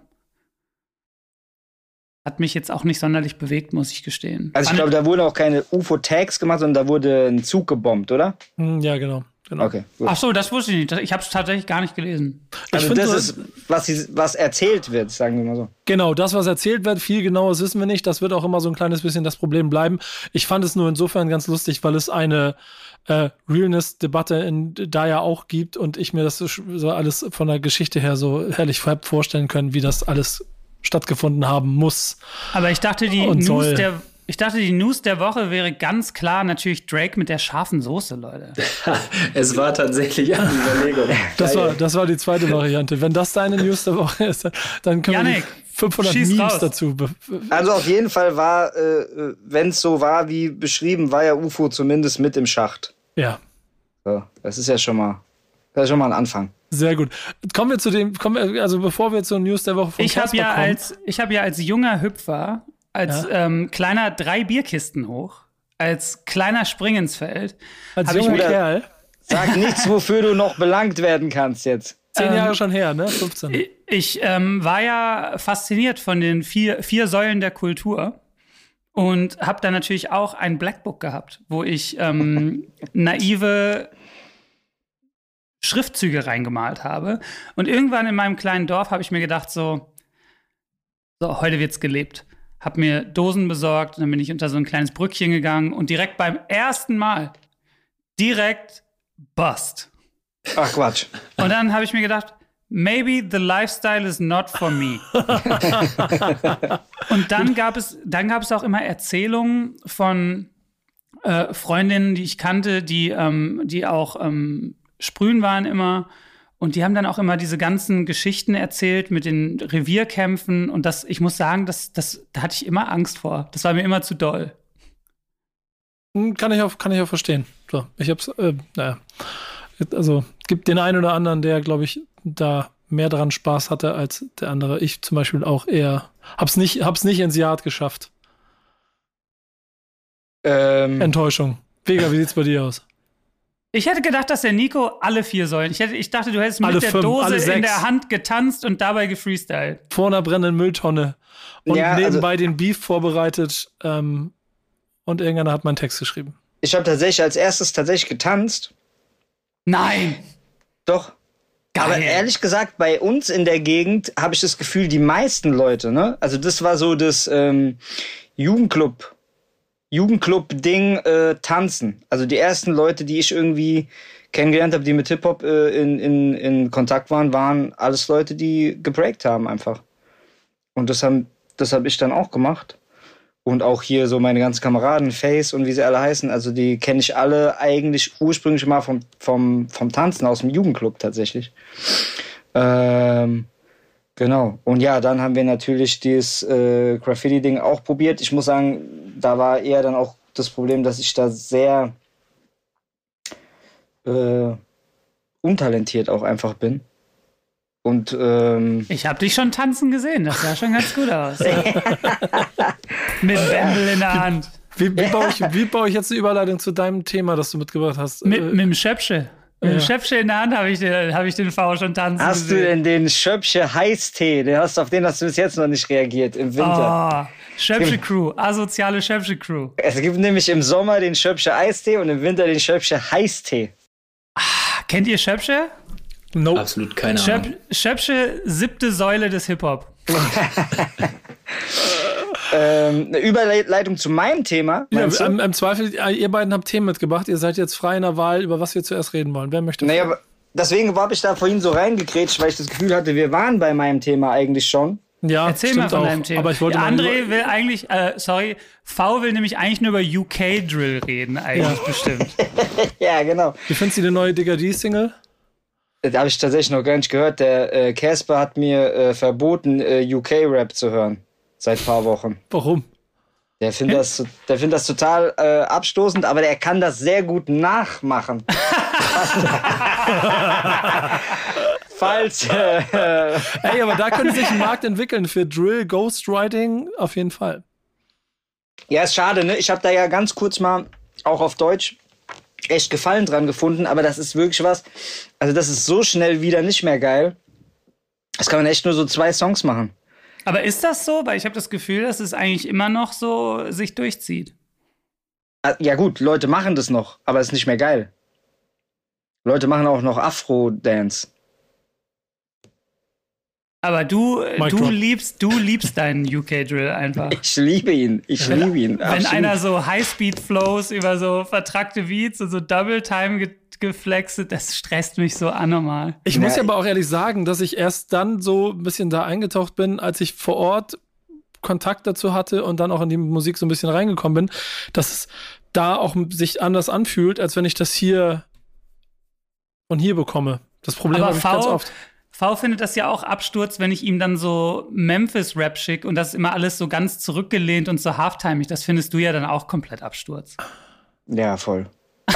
hat mich jetzt auch nicht sonderlich bewegt, muss ich gestehen. Also ich glaube, da wurden auch keine UFO-Tags gemacht, sondern da wurde ein Zug gebombt, oder? Hm, ja, genau. Genau. Okay, gut. Ach so, das wusste ich nicht. Ich habe es tatsächlich gar nicht gelesen. Also das ist, was, was erzählt wird, sagen wir mal so. Genau, das, was erzählt wird, viel genaues wissen wir nicht. Das wird auch immer so ein kleines bisschen das Problem bleiben. Ich fand es nur insofern ganz lustig, weil es eine äh, Realness-Debatte da ja auch gibt und ich mir das so alles von der Geschichte her so herrlich vorstellen können, wie das alles stattgefunden haben muss. Aber ich dachte, die News soll. der ich dachte, die News der Woche wäre ganz klar natürlich Drake mit der scharfen Soße, Leute. es war tatsächlich eine Überlegung. Das war, das war die zweite Variante. Wenn das deine News der Woche ist, dann können Janik, wir 500 Memes raus. dazu. Also auf jeden Fall war, äh, wenn es so war wie beschrieben, war ja UFO zumindest mit im Schacht. Ja. So, das ist ja schon mal, das ist schon mal ein Anfang. Sehr gut. Kommen wir zu dem, kommen wir, also bevor wir zur News der Woche von ich habe ja kommen. als Ich habe ja als junger Hüpfer als ja. ähm, kleiner drei Bierkisten hoch, als kleiner Spring ins Feld. Als junger Kerl. Sag nichts, wofür du noch belangt werden kannst jetzt. Zehn ähm, Jahre schon her, ne? 15. Ich, ich ähm, war ja fasziniert von den vier, vier Säulen der Kultur und habe dann natürlich auch ein Blackbook gehabt, wo ich ähm, naive Schriftzüge reingemalt habe. Und irgendwann in meinem kleinen Dorf habe ich mir gedacht, so, so heute wird's gelebt habe mir Dosen besorgt, dann bin ich unter so ein kleines Brückchen gegangen und direkt beim ersten Mal direkt Bust. Ach Quatsch. Und dann habe ich mir gedacht, maybe the lifestyle is not for me. und dann gab es, dann gab es auch immer Erzählungen von äh, Freundinnen, die ich kannte, die, ähm, die auch ähm, sprühen waren immer und die haben dann auch immer diese ganzen Geschichten erzählt mit den Revierkämpfen. Und das, ich muss sagen, das, das, da hatte ich immer Angst vor. Das war mir immer zu doll. Hm, kann ich auch, kann ich auch verstehen. So, ich hab's, äh, naja. Also, gibt den einen oder anderen, der, glaube ich, da mehr daran Spaß hatte als der andere. Ich zum Beispiel auch eher, hab's nicht, hab's nicht ins Yard geschafft. Ähm, Enttäuschung. Vega, wie sieht's bei dir aus? Ich hätte gedacht, dass der Nico alle vier sollen. Ich, hätte, ich dachte, du hättest mit Alle der fünf, Dose in der Hand getanzt und dabei gefreestylt. Vor einer brennenden Mülltonne. Und Ja, also- nebenbei den Beef vorbereitet. Ähm, und irgendeiner hat meinen Text geschrieben. Ich habe tatsächlich als erstes tatsächlich getanzt. Nein. Doch. Geil. Aber ehrlich gesagt, bei uns in der Gegend habe ich das Gefühl, die meisten Leute, ne? Also das war so das ähm, Jugendclub, Jugendclub-Ding äh, tanzen. Also die ersten Leute, die ich irgendwie kennengelernt habe, die mit Hip-Hop äh, in, in, in Kontakt waren, waren alles Leute, die gebreakt haben einfach. Und das haben, das habe ich dann auch gemacht. Und auch hier so meine ganzen Kameraden, Face und wie sie alle heißen, also die kenne ich alle eigentlich ursprünglich mal vom, vom, vom Tanzen aus dem Jugendclub tatsächlich. Ähm, genau. Und ja, dann haben wir natürlich dieses äh, Graffiti-Ding auch probiert. Ich muss sagen, da war eher dann auch das Problem, dass ich da sehr äh, untalentiert auch einfach bin. Und ähm, Ich habe dich schon tanzen gesehen. Das sah schon ganz gut aus. Mit Bändel in der Hand. Wie, wie, baue ich, wie baue ich jetzt eine Überleitung zu deinem Thema, das du mitgebracht hast? Mit, Äh, mit dem Schöpsche. Mit dem. Schöpsche in der Hand habe ich, den- hab ich den V schon tanzen hast du gesehen. denn den Schöpsche Heißtee? Den hast, auf den hast du bis jetzt noch nicht reagiert im Winter. Oh, Schöpsche Crew. Asoziale Schöpsche Crew. Es gibt nämlich im Sommer den Schöpsche Eistee und im Winter den Schöpsche Heißtee. Kennt ihr Schöpsche? nope. Absolut keine Schöp Ahnung. Schöpsche, siebte Säule des Hip-Hop. Ähm, eine Überleitung zu meinem Thema. Ja, im, Im Zweifel, äh, ihr beiden habt Themen mitgebracht. Ihr seid jetzt frei in der Wahl, über was wir zuerst reden wollen. Wer möchte? Naja, deswegen habe ich da vorhin so reingekrätscht, weil ich das Gefühl hatte, wir waren bei meinem Thema eigentlich schon. ja, Erzähl mal von auch. deinem Thema. Aber ich wollte ja, André will eigentlich, äh, sorry, V will nämlich eigentlich nur über UK-Drill reden, eigentlich bestimmt. Ja, genau. Wie findest du die neue Digga D-Single? Das habe ich tatsächlich noch gar nicht gehört. Der äh, Casper hat mir äh, verboten, äh, UK-Rap zu hören. Seit ein paar Wochen. Warum? Der findet das, der findet das total äh, abstoßend, aber der kann das sehr gut nachmachen. Falls. Äh, Ey, aber da könnte sich ein Markt entwickeln für Drill, Ghostwriting auf jeden Fall. Ja, ist schade, ne? Ich habe da ja ganz kurz mal auch auf Deutsch echt Gefallen dran gefunden, aber das ist wirklich was. Also, das ist so schnell wieder nicht mehr geil. Das kann man echt nur so zwei Songs machen. Aber ist das so? Weil ich habe das Gefühl, dass es eigentlich immer noch so sich durchzieht. Ah, Ja, gut, Leute machen das noch, aber es ist nicht mehr geil. Leute machen auch noch Afro-Dance. Aber du, du drop. liebst, du liebst deinen UK-Drill einfach. Ich liebe ihn. Ich liebe ihn. Wenn absolut. einer so Highspeed-Flows über so vertrackte Beats und so Double-Time ge geflexet, das stresst mich so anormal. Ich muss Ja, aber auch ehrlich sagen, dass ich erst dann so ein bisschen da eingetaucht bin, als ich vor Ort Kontakt dazu hatte und dann auch in die Musik so ein bisschen reingekommen bin, dass es da auch sich anders anfühlt, als wenn ich das hier von hier bekomme. Das Problem Aber habe ich ganz V, oft. V findet das ja auch Absturz, wenn ich ihm dann so Memphis-Rap schicke und das ist immer alles so ganz zurückgelehnt und so halftimig. Das findest du ja dann auch komplett Absturz. Ja, voll.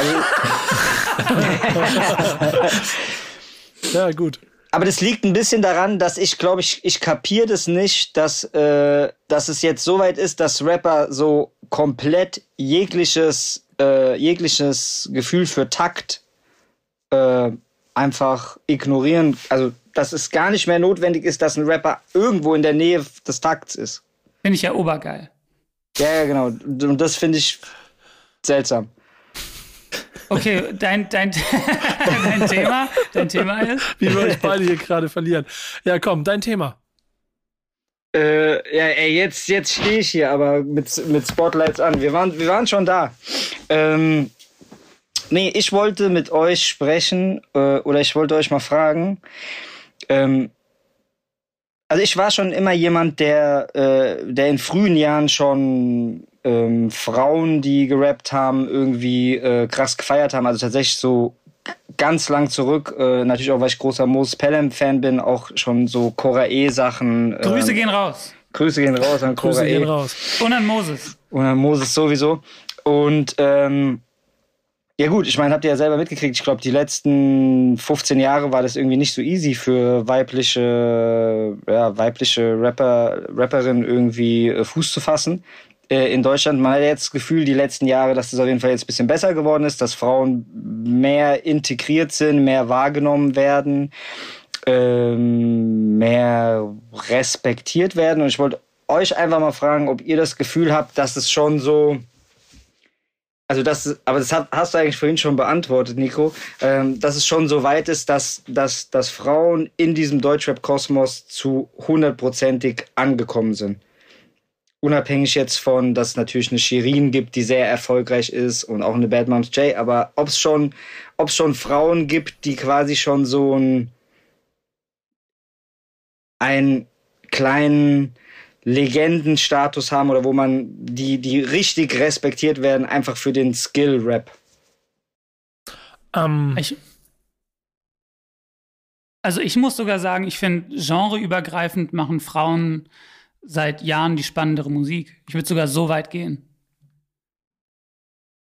Ja, gut. Aber das liegt ein bisschen daran, dass ich glaube, ich, ich kapiere das nicht, dass, äh, dass es jetzt so weit ist, dass Rapper so komplett jegliches, äh, jegliches Gefühl für Takt äh, einfach ignorieren. Also, dass es gar nicht mehr notwendig ist, dass ein Rapper irgendwo in der Nähe des Takts ist. Finde ich ja obergeil. Ja, ja, genau. Und das finde ich seltsam. Okay, dein, dein, dein Thema, dein Thema ist. Wie wir euch beide hier gerade verlieren. Ja, komm, dein Thema. Äh, ja, ey, jetzt, jetzt stehe ich hier aber mit, mit Spotlights an. Wir waren, wir waren schon da. Ähm, nee, ich wollte mit euch sprechen äh, oder ich wollte euch mal fragen. Ähm, also ich war schon immer jemand, der, äh, der in frühen Jahren schon ähm, Frauen, die gerappt haben, irgendwie äh, krass gefeiert haben. Also tatsächlich so ganz lang zurück. Äh, natürlich auch, weil ich großer Moses Pelham-Fan bin, auch schon so Cora E-Sachen. Grüße ähm, gehen raus. Grüße gehen raus an Cora Grüße E. gehen raus. Und an Moses. Und an Moses sowieso. Und ähm, ja gut, ich meine, habt ihr ja selber mitgekriegt, ich glaube, die letzten 15 Jahre war das irgendwie nicht so easy für weibliche, ja, weibliche Rapper, Rapperinnen irgendwie äh, Fuß zu fassen. Äh, in Deutschland, man hat jetzt das Gefühl, die letzten Jahre, dass das auf jeden Fall jetzt ein bisschen besser geworden ist, dass Frauen mehr integriert sind, mehr wahrgenommen werden, ähm, mehr respektiert werden. Und ich wollte euch einfach mal fragen, ob ihr das Gefühl habt, dass es schon so, also das, aber das hast du eigentlich vorhin schon beantwortet, Nico, ähm, dass es schon so weit ist, dass, dass, dass Frauen in diesem Deutschrap-Kosmos zu hundertprozentig angekommen sind. Unabhängig jetzt von, dass es natürlich eine Shirin gibt, die sehr erfolgreich ist und auch eine Bad Moms J, aber ob es schon, ob's schon Frauen gibt, die quasi schon so ein, einen kleinen Legendenstatus haben oder wo man die, die richtig respektiert werden, einfach für den Skill-Rap. Ähm, ich, also ich muss sogar sagen, ich finde, genreübergreifend machen Frauen seit Jahren die spannendere Musik. Ich würde sogar so weit gehen.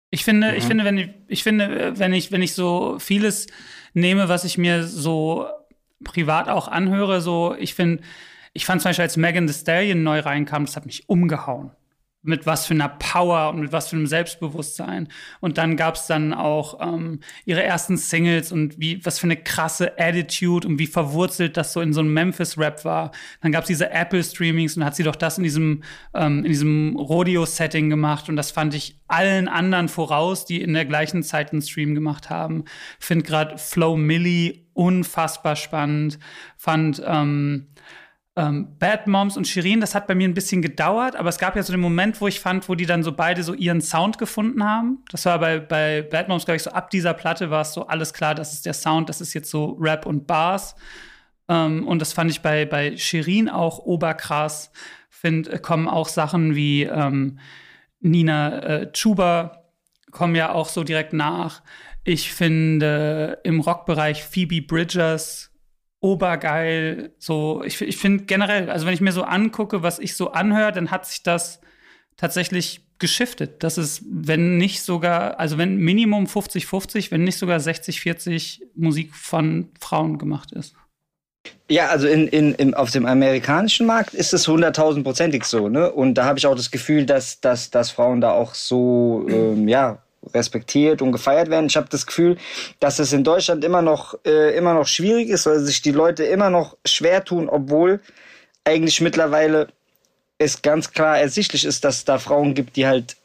Ich finde, mhm. ich finde, wenn ich, ich finde, wenn ich, wenn ich so vieles nehme, was ich mir so privat auch anhöre, so, ich finde, ich fand zum Beispiel, als Megan Thee Stallion neu reinkam, das hat mich umgehauen mit was für einer Power und mit was für einem Selbstbewusstsein. Und dann gab es dann auch ähm, ihre ersten Singles und wie was für eine krasse Attitude und wie verwurzelt das so in so einem Memphis-Rap war. Dann gab es diese Apple-Streamings und hat sie doch das in diesem, ähm, in diesem Rodeo-Setting gemacht. Und das fand ich allen anderen voraus, die in der gleichen Zeit einen Stream gemacht haben. Find gerade Flow Millie unfassbar spannend. Fand ähm, ähm, Bad Moms und Shirin, das hat bei mir ein bisschen gedauert, aber es gab ja so den Moment, wo ich fand, wo die dann so beide so ihren Sound gefunden haben. Das war bei, bei Bad Moms, glaube ich, so ab dieser Platte war es so alles klar, das ist der Sound, das ist jetzt so Rap und Bars. Ähm, und das fand ich bei, bei Shirin auch oberkrass. Find, äh, kommen auch Sachen wie ähm, Nina äh, Chuba kommen ja auch so direkt nach. Ich finde im Rockbereich Phoebe Bridgers obergeil. So, ich, ich finde generell, also wenn ich mir so angucke, was ich so anhöre, dann hat sich das tatsächlich geschiftet. Das ist, wenn nicht sogar, also wenn Minimum 50-50, wenn nicht sogar 60-40 Musik von Frauen gemacht ist. Ja, also in, in, in, auf dem amerikanischen Markt ist es hunderttausendprozentig so, ne? Und da habe ich auch das Gefühl, dass, dass, dass Frauen da auch so, ähm, ja, respektiert und gefeiert werden. Ich habe das Gefühl, dass es in Deutschland immer noch äh, immer noch schwierig ist, weil sich die Leute immer noch schwer tun, obwohl eigentlich mittlerweile es ganz klar ersichtlich ist, dass es da Frauen gibt, die halt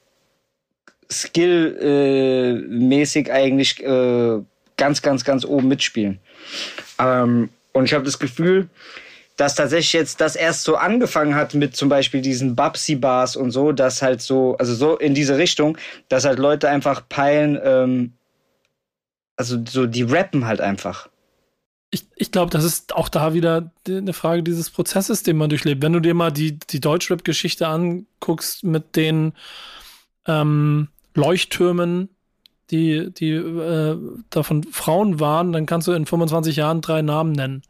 skillmäßig äh, eigentlich äh, ganz, ganz, ganz oben mitspielen. Ähm, und ich habe das Gefühl, dass tatsächlich jetzt das erst so angefangen hat mit zum Beispiel diesen Babsi-Bars und so, dass halt so, also so in diese Richtung, dass halt Leute einfach peilen, ähm, also so, die rappen halt einfach. Ich, ich glaube, das ist auch da wieder eine Frage dieses Prozesses, den man durchlebt. Wenn du dir mal die, die Deutschrap-Geschichte anguckst mit den ähm, Leuchttürmen, die, die äh, davon Frauen waren, dann kannst du in 25 Jahren drei Namen nennen.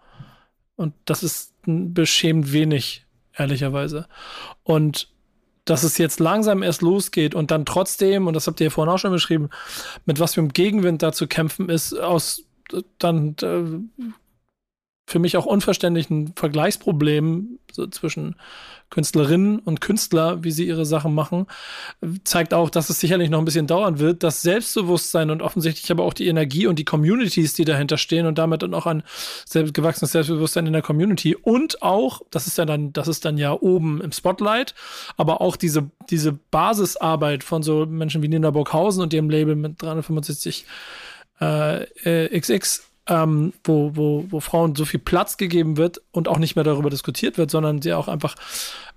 Und das ist beschämt wenig, ehrlicherweise. Und dass es jetzt langsam erst losgeht und dann trotzdem, und das habt ihr ja vorhin auch schon beschrieben, mit was für einem Gegenwind da zu kämpfen ist, aus dann äh, für mich auch unverständlichen Vergleichsproblemen so zwischen Künstlerinnen und Künstler, wie sie ihre Sachen machen, zeigt auch, dass es sicherlich noch ein bisschen dauern wird. Das Selbstbewusstsein und offensichtlich aber auch die Energie und die Communities, die dahinter stehen und damit dann auch ein gewachsenes Selbstbewusstsein in der Community und auch, das ist ja dann, das ist dann ja oben im Spotlight, aber auch diese, diese Basisarbeit von so Menschen wie Nina Burghausen und ihrem Label mit 365 äh, XX ähm, wo, wo, wo Frauen so viel Platz gegeben wird und auch nicht mehr darüber diskutiert wird, sondern sie auch einfach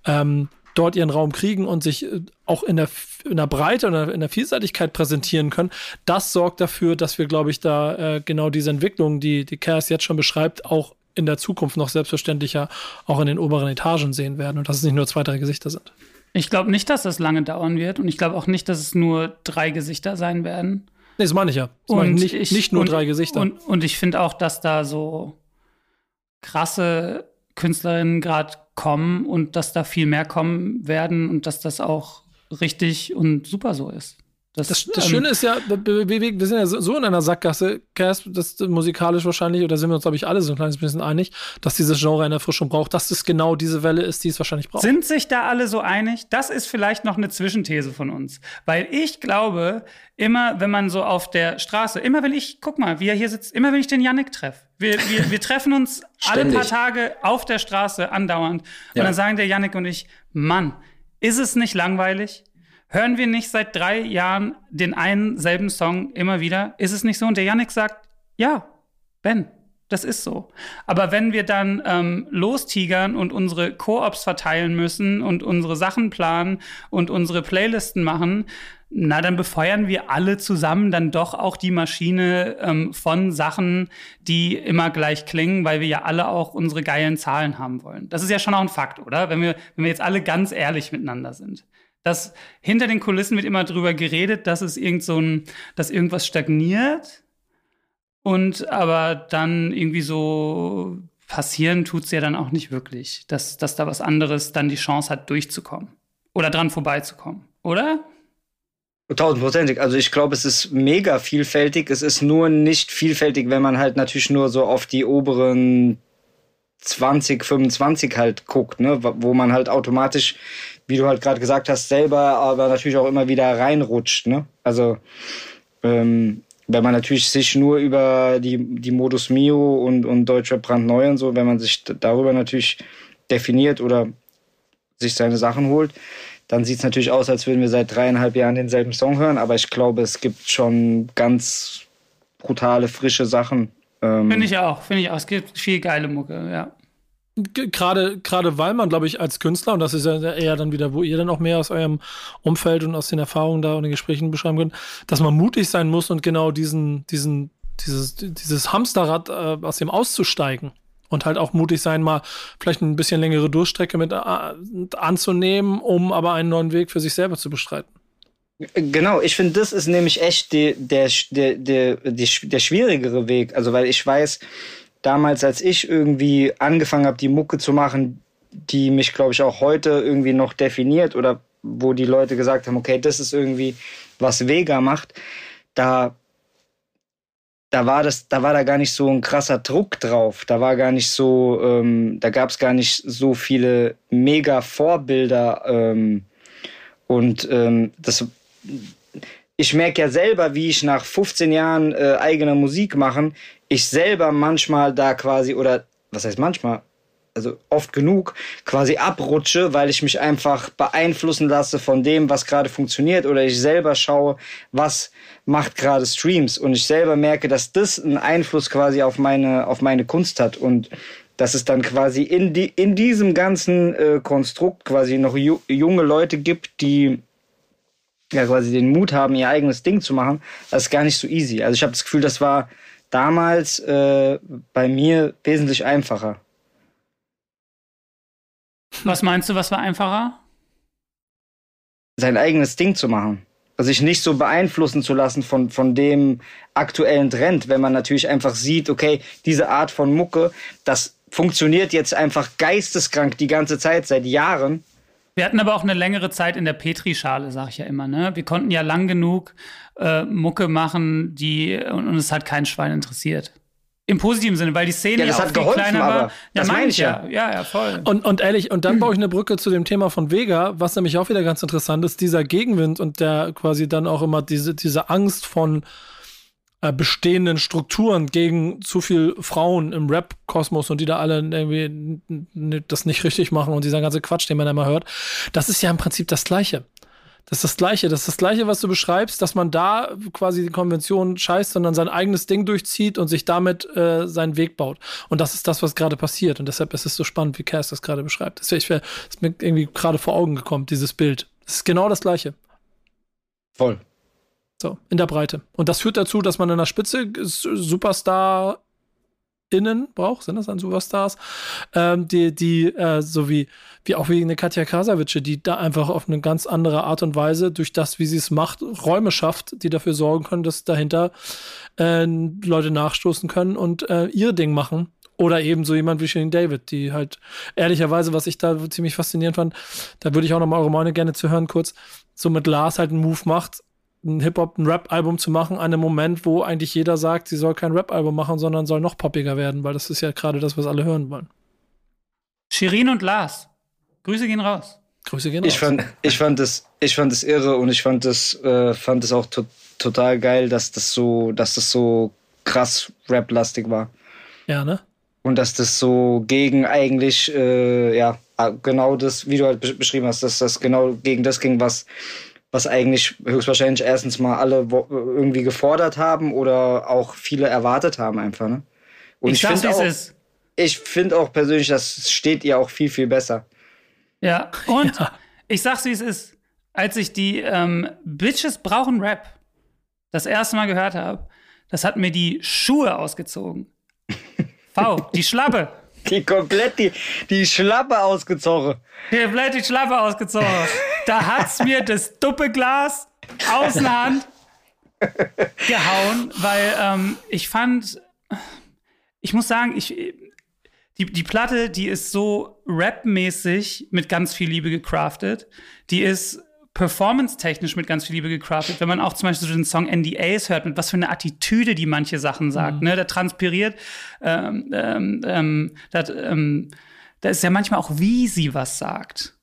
ähm, dort ihren Raum kriegen und sich äh, auch in der, in der Breite oder in der Vielseitigkeit präsentieren können. Das sorgt dafür, dass wir, glaube ich, da äh, genau diese Entwicklung, die die Chaos jetzt schon beschreibt, auch in der Zukunft noch selbstverständlicher auch in den oberen Etagen sehen werden und dass es nicht nur zwei, drei Gesichter sind. Ich glaube nicht, dass das lange dauern wird und ich glaube auch nicht, dass es nur drei Gesichter sein werden. Nee, das meine ich ja. Das und ich nicht, nicht nur und, drei Gesichter. Und, und ich finde auch, dass da so krasse Künstlerinnen gerade kommen und dass da viel mehr kommen werden und dass das auch richtig und super so ist. Das, das, das ähm, Schöne ist ja, wir, wir, sind ja so in einer Sackgasse, Cass, das musikalisch wahrscheinlich, oder sind wir uns, glaube ich, alle so ein kleines bisschen einig, dass dieses Genre eine Erfrischung braucht, dass es genau diese Welle ist, die es wahrscheinlich braucht. Sind sich da alle so einig? Das ist vielleicht noch eine Zwischenthese von uns. Weil ich glaube, immer, wenn man so auf der Straße, immer wenn ich, guck mal, wie er hier sitzt, immer wenn ich den Yannick treffe, wir, wir, wir treffen uns alle paar Tage auf der Straße andauernd. Und ja. dann sagen der Yannick und ich, Mann, ist es nicht langweilig? Hören wir nicht seit drei Jahren den einen selben Song immer wieder? Ist es nicht so? Und der Yannick sagt, ja, Ben, das ist so. Aber wenn wir dann ähm, lostigern und unsere Koops verteilen müssen und unsere Sachen planen und unsere Playlisten machen, na, dann befeuern wir alle zusammen dann doch auch die Maschine ähm, von Sachen, die immer gleich klingen, weil wir ja alle auch unsere geilen Zahlen haben wollen. Das ist ja schon auch ein Fakt, oder? Wenn wir, wenn wir jetzt alle ganz ehrlich miteinander sind dass hinter den Kulissen wird immer drüber geredet, dass es irgend so ein, dass irgendwas stagniert und aber dann irgendwie so passieren tut es ja dann auch nicht wirklich, dass, dass da was anderes dann die Chance hat, durchzukommen oder dran vorbeizukommen, oder? Tausendprozentig. Also ich glaube, es ist mega vielfältig. Es ist nur nicht vielfältig, wenn man halt natürlich nur so auf die oberen 20, 25 halt guckt, ne, wo man halt automatisch wie du halt gerade gesagt hast, selber, aber natürlich auch immer wieder reinrutscht. Ne? Also ähm, wenn man natürlich sich nur über die, die Modus Mio und, und Deutscher brandneu und so, wenn man sich darüber natürlich definiert oder sich seine Sachen holt, dann sieht es natürlich aus, als würden wir seit dreieinhalb Jahren denselben Song hören. Aber ich glaube, es gibt schon ganz brutale, frische Sachen. Ähm finde ich auch, finde ich auch. Es gibt viel geile Mucke, ja gerade gerade weil man glaube ich als Künstler und das ist ja eher dann wieder wo ihr dann auch mehr aus eurem Umfeld und aus den Erfahrungen da und den Gesprächen beschreiben könnt, dass man mutig sein muss und genau diesen diesen dieses dieses Hamsterrad äh, aus dem auszusteigen und halt auch mutig sein mal vielleicht ein bisschen längere Durchstrecke mit äh, anzunehmen, um aber einen neuen Weg für sich selber zu bestreiten. Genau, ich finde, das ist nämlich echt die, der, der, der, der, der schwierigere Weg. Also, weil ich weiß, damals, als ich irgendwie angefangen habe, die Mucke zu machen, die mich, glaube ich, auch heute irgendwie noch definiert oder wo die Leute gesagt haben, okay, das ist irgendwie, was Vega macht, da, da war das, da war da gar nicht so ein krasser Druck drauf. Da war gar nicht so, ähm, da gab es gar nicht so viele mega Vorbilder ähm, und ähm, das ich merke ja selber, wie ich nach 15 Jahren äh, eigener Musik machen, ich selber manchmal da quasi, oder was heißt manchmal, also oft genug, quasi abrutsche, weil ich mich einfach beeinflussen lasse von dem, was gerade funktioniert, oder ich selber schaue, was macht gerade Streams und ich selber merke, dass das einen Einfluss quasi auf meine, auf meine Kunst hat und dass es dann quasi in, die, in diesem ganzen äh, Konstrukt quasi noch ju junge Leute gibt, die ja quasi den Mut haben, ihr eigenes Ding zu machen, das ist gar nicht so easy. Also ich habe das Gefühl, das war damals äh, bei mir wesentlich einfacher. Was meinst du, was war einfacher? Sein eigenes Ding zu machen. Also sich nicht so beeinflussen zu lassen von, von dem aktuellen Trend, wenn man natürlich einfach sieht, okay, diese Art von Mucke, das funktioniert jetzt einfach geisteskrank die ganze Zeit, seit Jahren. Wir hatten aber auch eine längere Zeit in der Petrischale, sag ich ja immer. Ne? Wir konnten ja lang genug äh, Mucke machen, die und, und es hat kein Schwein interessiert. Im positiven Sinne, weil die Szene ja, ja auch viel geholfen, kleiner war. Ja, das meine ich ja. ja. Ja, voll. Und, und ehrlich, und dann baue ich eine Brücke zu dem Thema von Vega, was nämlich auch wieder ganz interessant ist, dieser Gegenwind und der quasi dann auch immer diese, diese Angst von äh, bestehenden Strukturen gegen zu viel Frauen im Rap-Kosmos und die da alle irgendwie das nicht richtig machen und dieser ganze Quatsch, den man immer hört, das ist ja im Prinzip das Gleiche. Das ist das Gleiche. Das ist das Gleiche, was du beschreibst, dass man da quasi die Konvention scheißt, sondern sein eigenes Ding durchzieht und sich damit äh, seinen Weg baut. Und das ist das, was gerade passiert. Und deshalb ist es so spannend, wie Cass das gerade beschreibt. Das ist mir irgendwie gerade vor Augen gekommen, dieses Bild. Es ist genau das Gleiche. Voll. So, in der Breite. Und das führt dazu, dass man in der Spitze Superstar innen braucht, sind das dann Superstars, ähm, die, die äh, so wie, wie auch wie eine Katja Krasavice, die da einfach auf eine ganz andere Art und Weise durch das, wie sie es macht, Räume schafft, die dafür sorgen können, dass dahinter äh, Leute nachstoßen können und äh, ihr Ding machen. Oder eben so jemand wie Shane David, die halt ehrlicherweise, was ich da ziemlich faszinierend fand, da würde ich auch noch mal eure Meinung gerne zu hören kurz, so mit Lars halt einen Move macht, ein Hip-Hop, ein Rap-Album zu machen, an einem Moment, wo eigentlich jeder sagt, sie soll kein Rap-Album machen, sondern soll noch poppiger werden, weil das ist ja gerade das, was alle hören wollen. Shirin und Lars. Grüße gehen raus. Grüße gehen raus. Ich fand, ich fand das, ich fand das irre und ich fand das, äh, fand das auch to total geil, dass das so, dass das so krass Rap-lastig war. Ja, ne? Und dass das so gegen eigentlich, äh, ja, genau das, wie du halt beschrieben hast, dass das genau gegen das ging, was, was eigentlich höchstwahrscheinlich erstens mal alle irgendwie gefordert haben oder auch viele erwartet haben einfach, ne? Und ich, ich finde auch, ich finde auch persönlich, das steht ihr auch viel, viel besser. Ja, und ja. ich sag's, wie es ist. Als ich die ähm, Bitches brauchen Rap das erste Mal gehört habe, das hat mir die Schuhe ausgezogen. V, die Schlappe. Die komplett die, die Schlappe ausgezogen. Die komplett die Schlappe ausgezogen. Da hat's mir das Duppeglas aus der Hand gehauen, weil ähm, ich fand, ich muss sagen, ich, die, die Platte, die ist so rapmäßig mit ganz viel Liebe gecraftet. Die ist performance-technisch mit ganz viel Liebe gecraftet. Wenn man auch zum Beispiel so den Song NDAs hört, mit was für eine Attitüde die manche Sachen sagt, mhm. ne, da transpiriert, ähm, ähm, ähm, dat, ähm, da ist ja manchmal auch, wie sie was sagt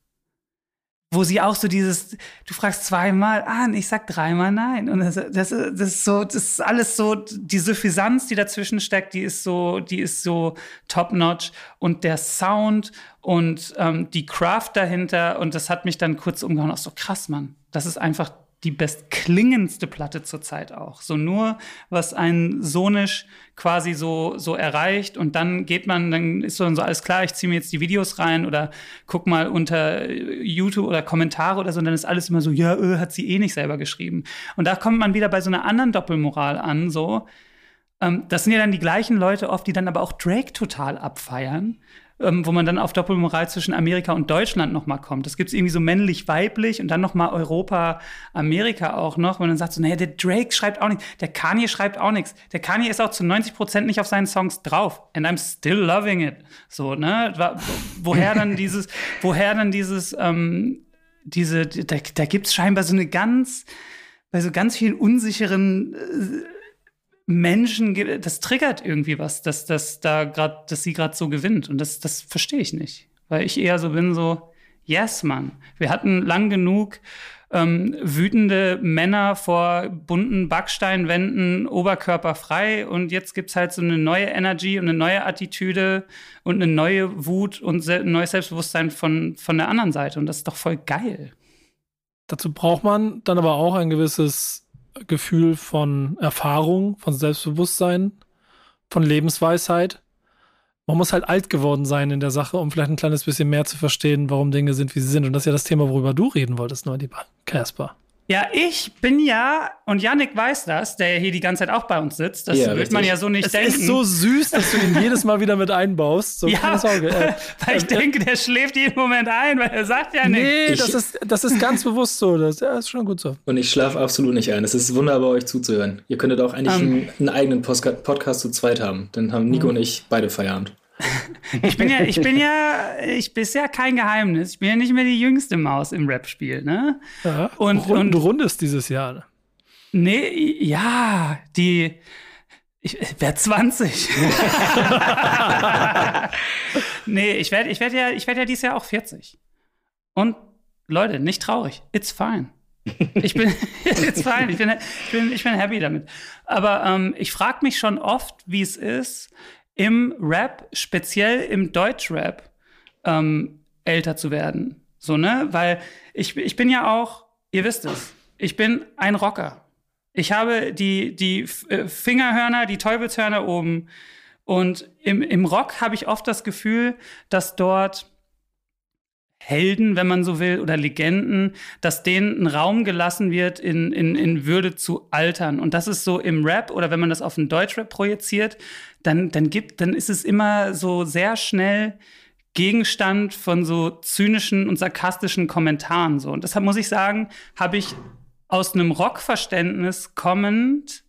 wo sie auch so dieses, du fragst zweimal an, ich sag dreimal nein. Und das, das, das ist so, das ist alles so, die Suffisanz, die dazwischen steckt, die ist so, die ist so top-notch. Und der Sound und ähm, die Craft dahinter, und das hat mich dann kurz umgehauen, auch so krass, Mann. Das ist einfach die bestklingendste Platte zurzeit auch. So nur, was ein Sonisch quasi so, so erreicht und dann geht man, dann ist so, so alles klar, ich ziehe mir jetzt die Videos rein oder guck mal unter YouTube oder Kommentare oder so und dann ist alles immer so, ja, öh, hat sie eh nicht selber geschrieben. Und da kommt man wieder bei so einer anderen Doppelmoral an, so. Ähm, das sind ja dann die gleichen Leute oft, die dann aber auch Drake total abfeiern ähm, wo man dann auf Doppelmoral zwischen Amerika und Deutschland nochmal kommt. Das gibt es irgendwie so männlich-weiblich und dann nochmal Europa, Amerika auch noch. Und dann sagt so, naja, der Drake schreibt auch nichts, der Kanye schreibt auch nichts. Der Kanye ist auch zu 90 Prozent nicht auf seinen Songs drauf. And I'm still loving it. So, ne? Woher dann dieses, woher dann dieses, ähm, diese, da, da gibt es scheinbar so eine ganz, bei so ganz vielen unsicheren äh, Menschen, das triggert irgendwie was, dass, dass da gerade, dass sie gerade so gewinnt. Und das, das verstehe ich nicht. Weil ich eher so bin, so, yes, Mann. Wir hatten lang genug ähm, wütende Männer vor bunten Backsteinwänden, oberkörperfrei. Und jetzt gibt es halt so eine neue Energy und eine neue Attitüde und eine neue Wut und ein neues Selbstbewusstsein von, von der anderen Seite. Und das ist doch voll geil. Dazu braucht man dann aber auch ein gewisses Gefühl von Erfahrung, von Selbstbewusstsein, von Lebensweisheit. Man muss halt alt geworden sein in der Sache, um vielleicht ein kleines bisschen mehr zu verstehen, warum Dinge sind, wie sie sind. Und das ist ja das Thema, worüber du reden wolltest, ne, lieber Casper. Ja, ich bin ja, und Yannick weiß das, der hier die ganze Zeit auch bei uns sitzt. Das ja, wird richtig. man ja so nicht es denken. Es ist so süß, dass du ihn jedes Mal wieder mit einbaust. So, ja, Sorge. Äh, weil ich äh, denke, der schläft jeden Moment ein, weil er sagt ja nichts. Nee, das ist, das ist ganz bewusst so. Das ja, ist schon gut so. Und ich schlafe absolut nicht ein. Es ist wunderbar, euch zuzuhören. Ihr könntet auch eigentlich um, ähm. einen, einen, eigenen Podcast zu zweit haben. Dann haben Nico mhm. und ich beide Feierabend. ich bin ja, ich bin ja, ich bin ja kein Geheimnis. Ich bin ja nicht mehr die jüngste Maus im Rap-Spiel, ne? Ja, und, und du rundest dieses Jahr. Ne? Nee, ja, die. Ich werde 20. nee, ich werde ich werd ja, ich werd ja dieses Jahr auch 40. Und Leute, nicht traurig. It's fine. Ich bin, it's fine. Ich bin, ich bin, ich bin happy damit. Aber ähm, ich frage mich schon oft, wie es ist, im Rap, speziell im Deutschrap, ähm, älter zu werden. So, ne? Weil ich, ich bin ja auch, ihr wisst es, ich bin ein Rocker. Ich habe die, die äh, Fingerhörner, die Teufelshörner oben. Und im, im Rock habe ich oft das Gefühl, dass dort Helden, wenn man so will, oder Legenden, dass denen ein Raum gelassen wird, in, in, in Würde zu altern. Und das ist so im Rap oder wenn man das auf den Deutschrap projiziert, dann, dann gibt, dann ist es immer so sehr schnell Gegenstand von so zynischen und sarkastischen Kommentaren. So. Und deshalb muss ich sagen, habe ich aus einem Rockverständnis kommend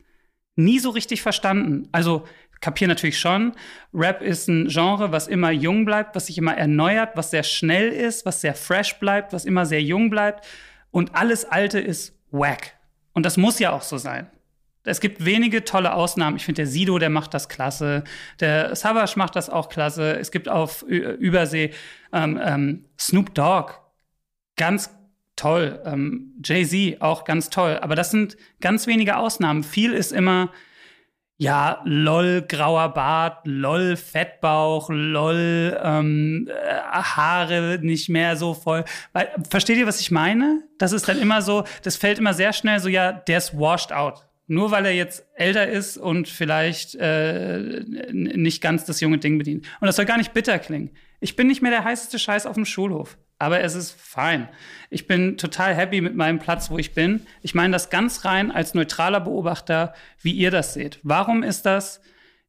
nie so richtig verstanden. Also kapiere natürlich schon, Rap ist ein Genre, was immer jung bleibt, was sich immer erneuert, was sehr schnell ist, was sehr fresh bleibt, was immer sehr jung bleibt. Und alles Alte ist wack. Und das muss ja auch so sein. Es gibt wenige tolle Ausnahmen. Ich finde, der Sido, der macht das klasse. Der Savage macht das auch klasse. Es gibt auf Übersee ähm, ähm, Snoop Dogg. Ganz toll. Ähm, Jay-Z auch ganz toll. Aber das sind ganz wenige Ausnahmen. Viel ist immer, ja, lol, grauer Bart, lol, Fettbauch, lol, ähm, äh, Haare nicht mehr so voll. Weil, versteht ihr, was ich meine? Das ist dann immer so, das fällt immer sehr schnell so, ja, der ist washed out. Nur weil er jetzt älter ist und vielleicht äh, nicht ganz das junge Ding bedient. Und das soll gar nicht bitter klingen. Ich bin nicht mehr der heißeste Scheiß auf dem Schulhof. Aber es ist fein. Ich bin total happy mit meinem Platz, wo ich bin. Ich meine das ganz rein als neutraler Beobachter, wie ihr das seht. Warum ist das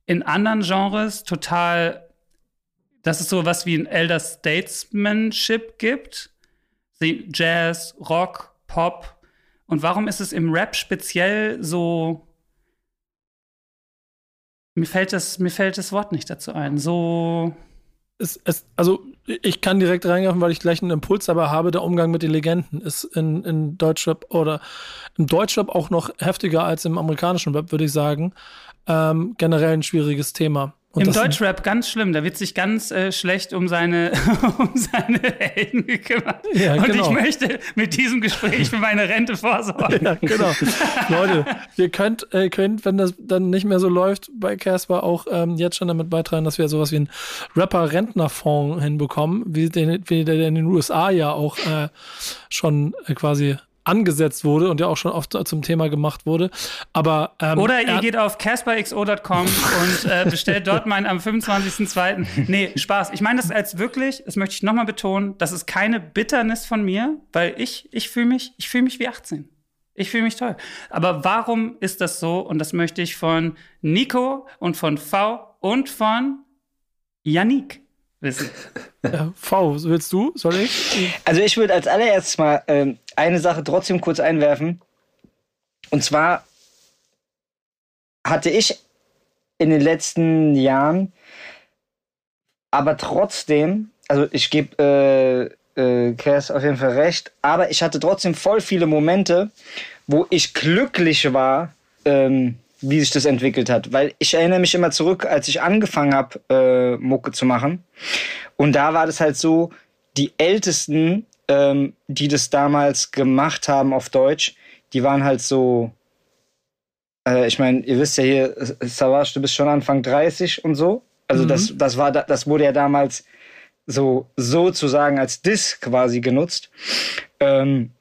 in anderen Genres total, dass es so was wie ein Elder Statesmanship gibt? Jazz, Rock, Pop. Und warum ist es im Rap speziell so mir fällt das, mir fällt das Wort nicht dazu ein. So es, es, also ich kann direkt reingreifen, weil ich gleich einen Impuls dabei habe. Der Umgang mit den Legenden ist in, in Deutschrap oder im Deutschrap auch noch heftiger als im amerikanischen Rap, würde ich sagen. Ähm, generell ein schwieriges Thema. Und Im Deutschrap ganz schlimm. Da wird sich ganz äh, schlecht um seine, um seine Helden gekümmert. Ja, Und genau. ich möchte mit diesem Gespräch für meine Rente vorsorgen. Ja, genau. Leute, ihr könnt, äh, könnt, wenn das dann nicht mehr so läuft, bei Casper auch ähm, jetzt schon damit beitragen, dass wir sowas wie einen Rapper-Rentnerfonds hinbekommen, wie, den, wie der in den USA ja auch äh, schon äh, quasi angesetzt wurde und ja auch schon oft zum Thema gemacht wurde. Aber ähm, Oder ihr geht auf casperxo.com und äh, bestellt dort meinen am 25.02. Nee, Spaß. Ich meine das als wirklich, das möchte ich nochmal betonen, das ist keine Bitternis von mir, weil ich, ich fühle mich, ich fühle mich wie 18. Ich fühle mich toll. Aber warum ist das so? Und das möchte ich von Nico und von V und von Yannick wissen. Ja, v, willst du? Soll ich? Also ich würde als allererstes mal ähm, eine Sache trotzdem kurz einwerfen. Und zwar hatte ich in den letzten Jahren aber trotzdem, also ich gebe äh, äh, Cass auf jeden Fall recht, aber ich hatte trotzdem voll viele Momente, wo ich glücklich war, ähm, wie sich das entwickelt hat. Weil ich erinnere mich immer zurück, als ich angefangen habe, äh, Mucke zu machen. Und da war das halt so, die Ältesten, ähm, die das damals gemacht haben auf Deutsch, die waren halt so, äh, ich meine, ihr wisst ja hier, Savage, du bist schon Anfang 30 und so. Also mhm. das, das war, das wurde ja damals so sozusagen als Diss quasi genutzt. Ähm,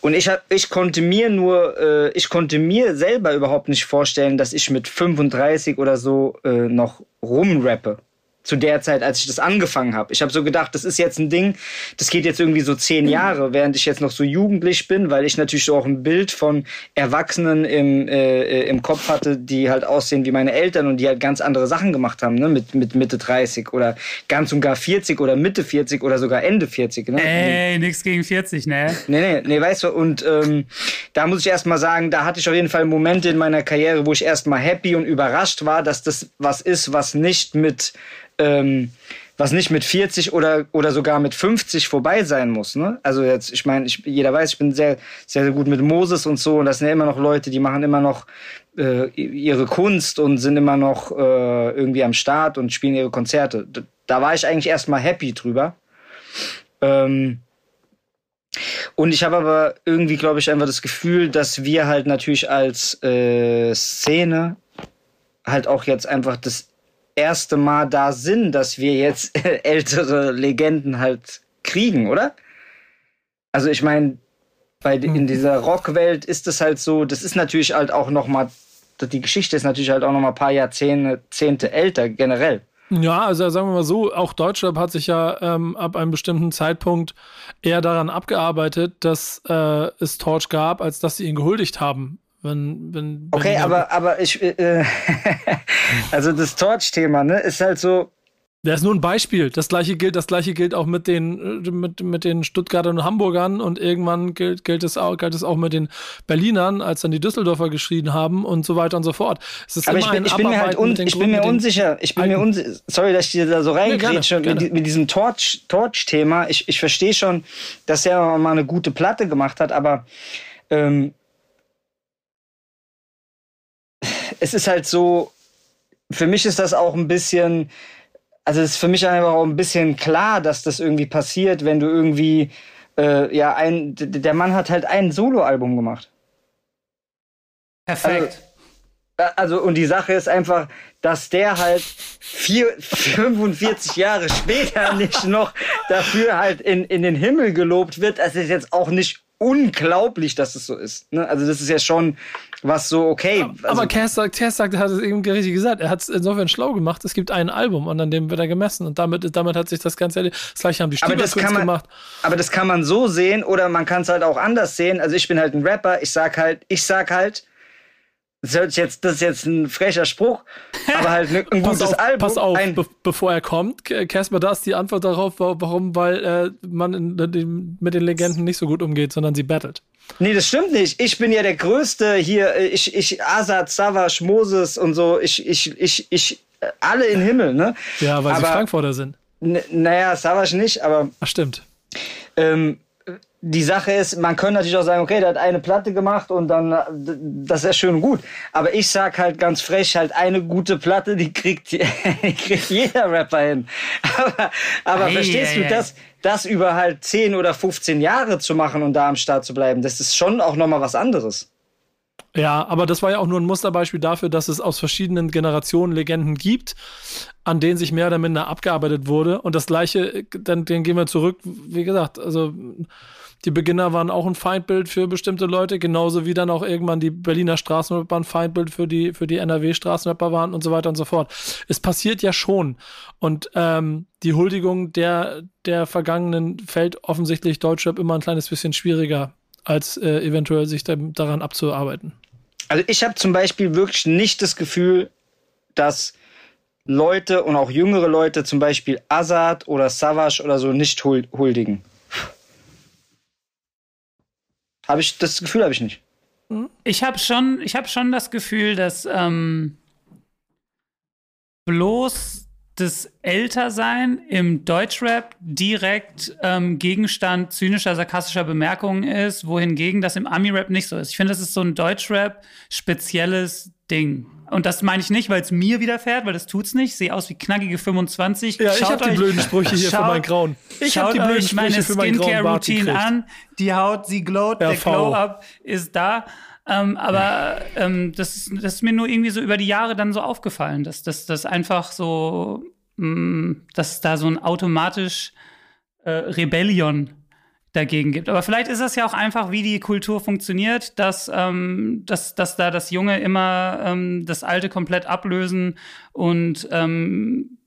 und ich, hab, ich konnte mir nur, äh, ich konnte mir selber überhaupt nicht vorstellen, dass ich mit 35 oder so äh, noch rumrappe zu der Zeit, als ich das angefangen habe. Ich habe so gedacht, das ist jetzt ein Ding, das geht jetzt irgendwie so zehn mhm. Jahre, während ich jetzt noch so jugendlich bin, weil ich natürlich so auch ein Bild von Erwachsenen im, äh, im Kopf hatte, die halt aussehen wie meine Eltern und die halt ganz andere Sachen gemacht haben, ne? mit, mit Mitte 30 oder ganz und gar 40 oder Mitte 40 oder sogar Ende 40. Ne? Ey, nix gegen 40, ne? Nee, nee, nee, weißt du, und ähm, da muss ich erstmal sagen, da hatte ich auf jeden Fall Momente in meiner Karriere, wo ich erstmal happy und überrascht war, dass das was ist, was nicht mit ähm, was nicht mit 40 oder, oder sogar mit 50 vorbei sein muss. Ne? Also jetzt, ich meine, ich, jeder weiß, ich bin sehr, sehr, sehr gut mit Moses und so und das sind ja immer noch Leute, die machen immer noch äh, ihre Kunst und sind immer noch äh, irgendwie am Start und spielen ihre Konzerte. Da, da war ich eigentlich erstmal happy drüber. Ähm, und ich habe aber irgendwie, glaube ich, einfach das Gefühl, dass wir halt natürlich als äh, Szene halt auch jetzt einfach das erste Mal da sind, dass wir jetzt ältere Legenden halt kriegen, oder? Also ich meine, bei in mhm. dieser Rockwelt ist es halt so, das ist natürlich halt auch noch mal die Geschichte ist natürlich halt auch noch mal ein paar Jahrzehnte älter generell. Ja, also sagen wir mal so, auch Deutschrap hat sich ja ähm, ab einem bestimmten Zeitpunkt eher daran abgearbeitet, dass äh, es Torch gab, als dass sie ihn gehuldigt haben. Wenn, wenn, okay, aber, aber ich, äh, also das Torch-Thema, ne, ist halt so. Das ist nur ein Beispiel. Das gleiche gilt, das gleiche gilt auch mit den, äh, mit, mit den Stuttgartern und Hamburgern und irgendwann gilt, gilt, es auch, gilt es auch mit den Berlinern, als dann die Düsseldorfer geschrien haben und so weiter und so fort. Aber ich bin, ich bin, mir halt un, ich bin mir unsicher. Ich bin mir unsicher. Sorry, dass ich dir da so reingrätsche ja, mit, mit, diesem Torch-Thema. ich, ich verstehe schon, dass er mal eine gute Platte gemacht hat, aber ähm, es ist halt so, für mich ist das auch ein bisschen, also es ist für mich einfach auch ein bisschen klar, dass das irgendwie passiert, wenn du irgendwie, äh, ja, ein, der Mann hat halt ein Soloalbum gemacht. Perfekt. Also, also, und die Sache ist einfach, dass der halt vier, 45 Jahre später nicht noch dafür halt in, in den Himmel gelobt wird. Das ist jetzt auch nicht unglaublich, dass es so ist. Ne? Also das ist ja schon was so okay. Also, aber Cass sagt, Cass sagt, hat es eben richtig gesagt. Er hat es insofern schlau gemacht. Es gibt ein Album und an dem wird er gemessen und damit, damit hat sich das Ganze. Das gleiche haben die Stiebers gemacht. Aber das kann man so sehen oder man kann es halt auch anders sehen. Also ich bin halt ein Rapper. Ich sag halt, ich sag halt, das, hört jetzt, das ist jetzt ein frecher Spruch, aber halt ein, ein gutes pass auf, Album. Pass auf, be bevor er kommt, Casper, da ist die Antwort darauf, warum, weil äh, man in, in, mit den Legenden nicht so gut umgeht, sondern sie battelt. Nee, das stimmt nicht. Ich bin ja der Größte hier. Ich, ich, Asad, Savas, Moses und so. Ich, ich, ich, ich, alle in Himmel, ne? Ja, weil aber, sie Frankfurter sind. Naja, Savas nicht, aber. Ach, stimmt. Ähm, die Sache ist, man könnte natürlich auch sagen, okay, der hat eine Platte gemacht und dann, das ist ja schön und gut. Aber ich sag halt ganz frech, halt eine gute Platte, die kriegt, die kriegt jeder Rapper hin. Aber, aber ei, verstehst ei, du, ei. das, das über halt 10 oder 15 Jahre zu machen und da am Start zu bleiben, das ist schon auch nochmal was anderes. Ja, aber das war ja auch nur ein Musterbeispiel dafür, dass es aus verschiedenen Generationen Legenden gibt, an denen sich mehr oder minder abgearbeitet wurde. Und das Gleiche, dann, dann gehen wir zurück, wie gesagt, also die Beginner waren auch ein Feindbild für bestimmte Leute, genauso wie dann auch irgendwann die Berliner Straßenrapper ein Feindbild für die, für die NRW-Straßenrapper waren und so weiter und so fort. Es passiert ja schon. Und ähm, die Huldigung der, der Vergangenen fällt offensichtlich Deutschrap immer ein kleines bisschen schwieriger, als äh, eventuell sich da, daran abzuarbeiten. Also ich habe zum Beispiel wirklich nicht das Gefühl, dass Leute und auch jüngere Leute zum Beispiel Azad oder Savage oder so nicht huldigen. Habe ich das Gefühl habe ich nicht. Ich habe schon, ich habe schon das Gefühl, dass ähm, bloß das Ältersein im Deutschrap direkt ähm, Gegenstand zynischer, sarkastischer Bemerkungen ist, wohingegen das im Ami-Rap nicht so ist. Ich finde, das ist so ein Deutschrap spezielles Ding. Und das meine ich nicht, weil es mir widerfährt, weil das tut's nicht. Sehe aus wie knackige 25. Ja, schaut ich habe die blöden Sprüche hier schaut, für meinen Grauen. Ich habe die blöden Sprüche meine Skincare-Routine an. Die Haut, sie glowt, ja, der Glow-Up ist da. Ähm, aber ähm, das, das ist mir nur irgendwie so über die Jahre dann so aufgefallen, dass das einfach so, mh, mm, dass da so ein automatisch äh, Rebellion dagegen gibt. Aber vielleicht ist das ja auch einfach, wie die Kultur funktioniert, dass, ähm, dass, dass da das Junge immer ähm, das Alte komplett ablösen und ähm,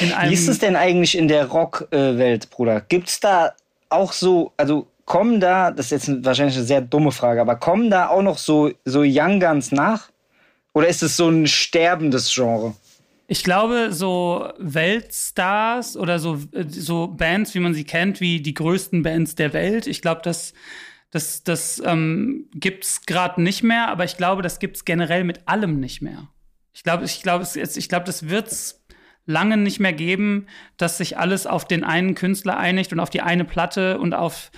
in einem Wie ist es denn eigentlich in der Rock-Welt, Bruder? Gibt's da auch so, also kommen da, das ist jetzt wahrscheinlich eine sehr dumme Frage, aber kommen da auch noch so, so Young Guns nach? Oder ist es so ein sterbendes Genre? Ich glaube, so Weltstars oder so, so Bands, wie man sie kennt, wie die größten Bands der Welt, ich glaube, das, das, das ähm, gibt es gerade nicht mehr, aber ich glaube, das gibt es generell mit allem nicht mehr. Ich glaube, ich glaube, ich glaube, das wird es lange nicht mehr geben, dass sich alles auf den einen Künstler einigt und auf die eine Platte und auf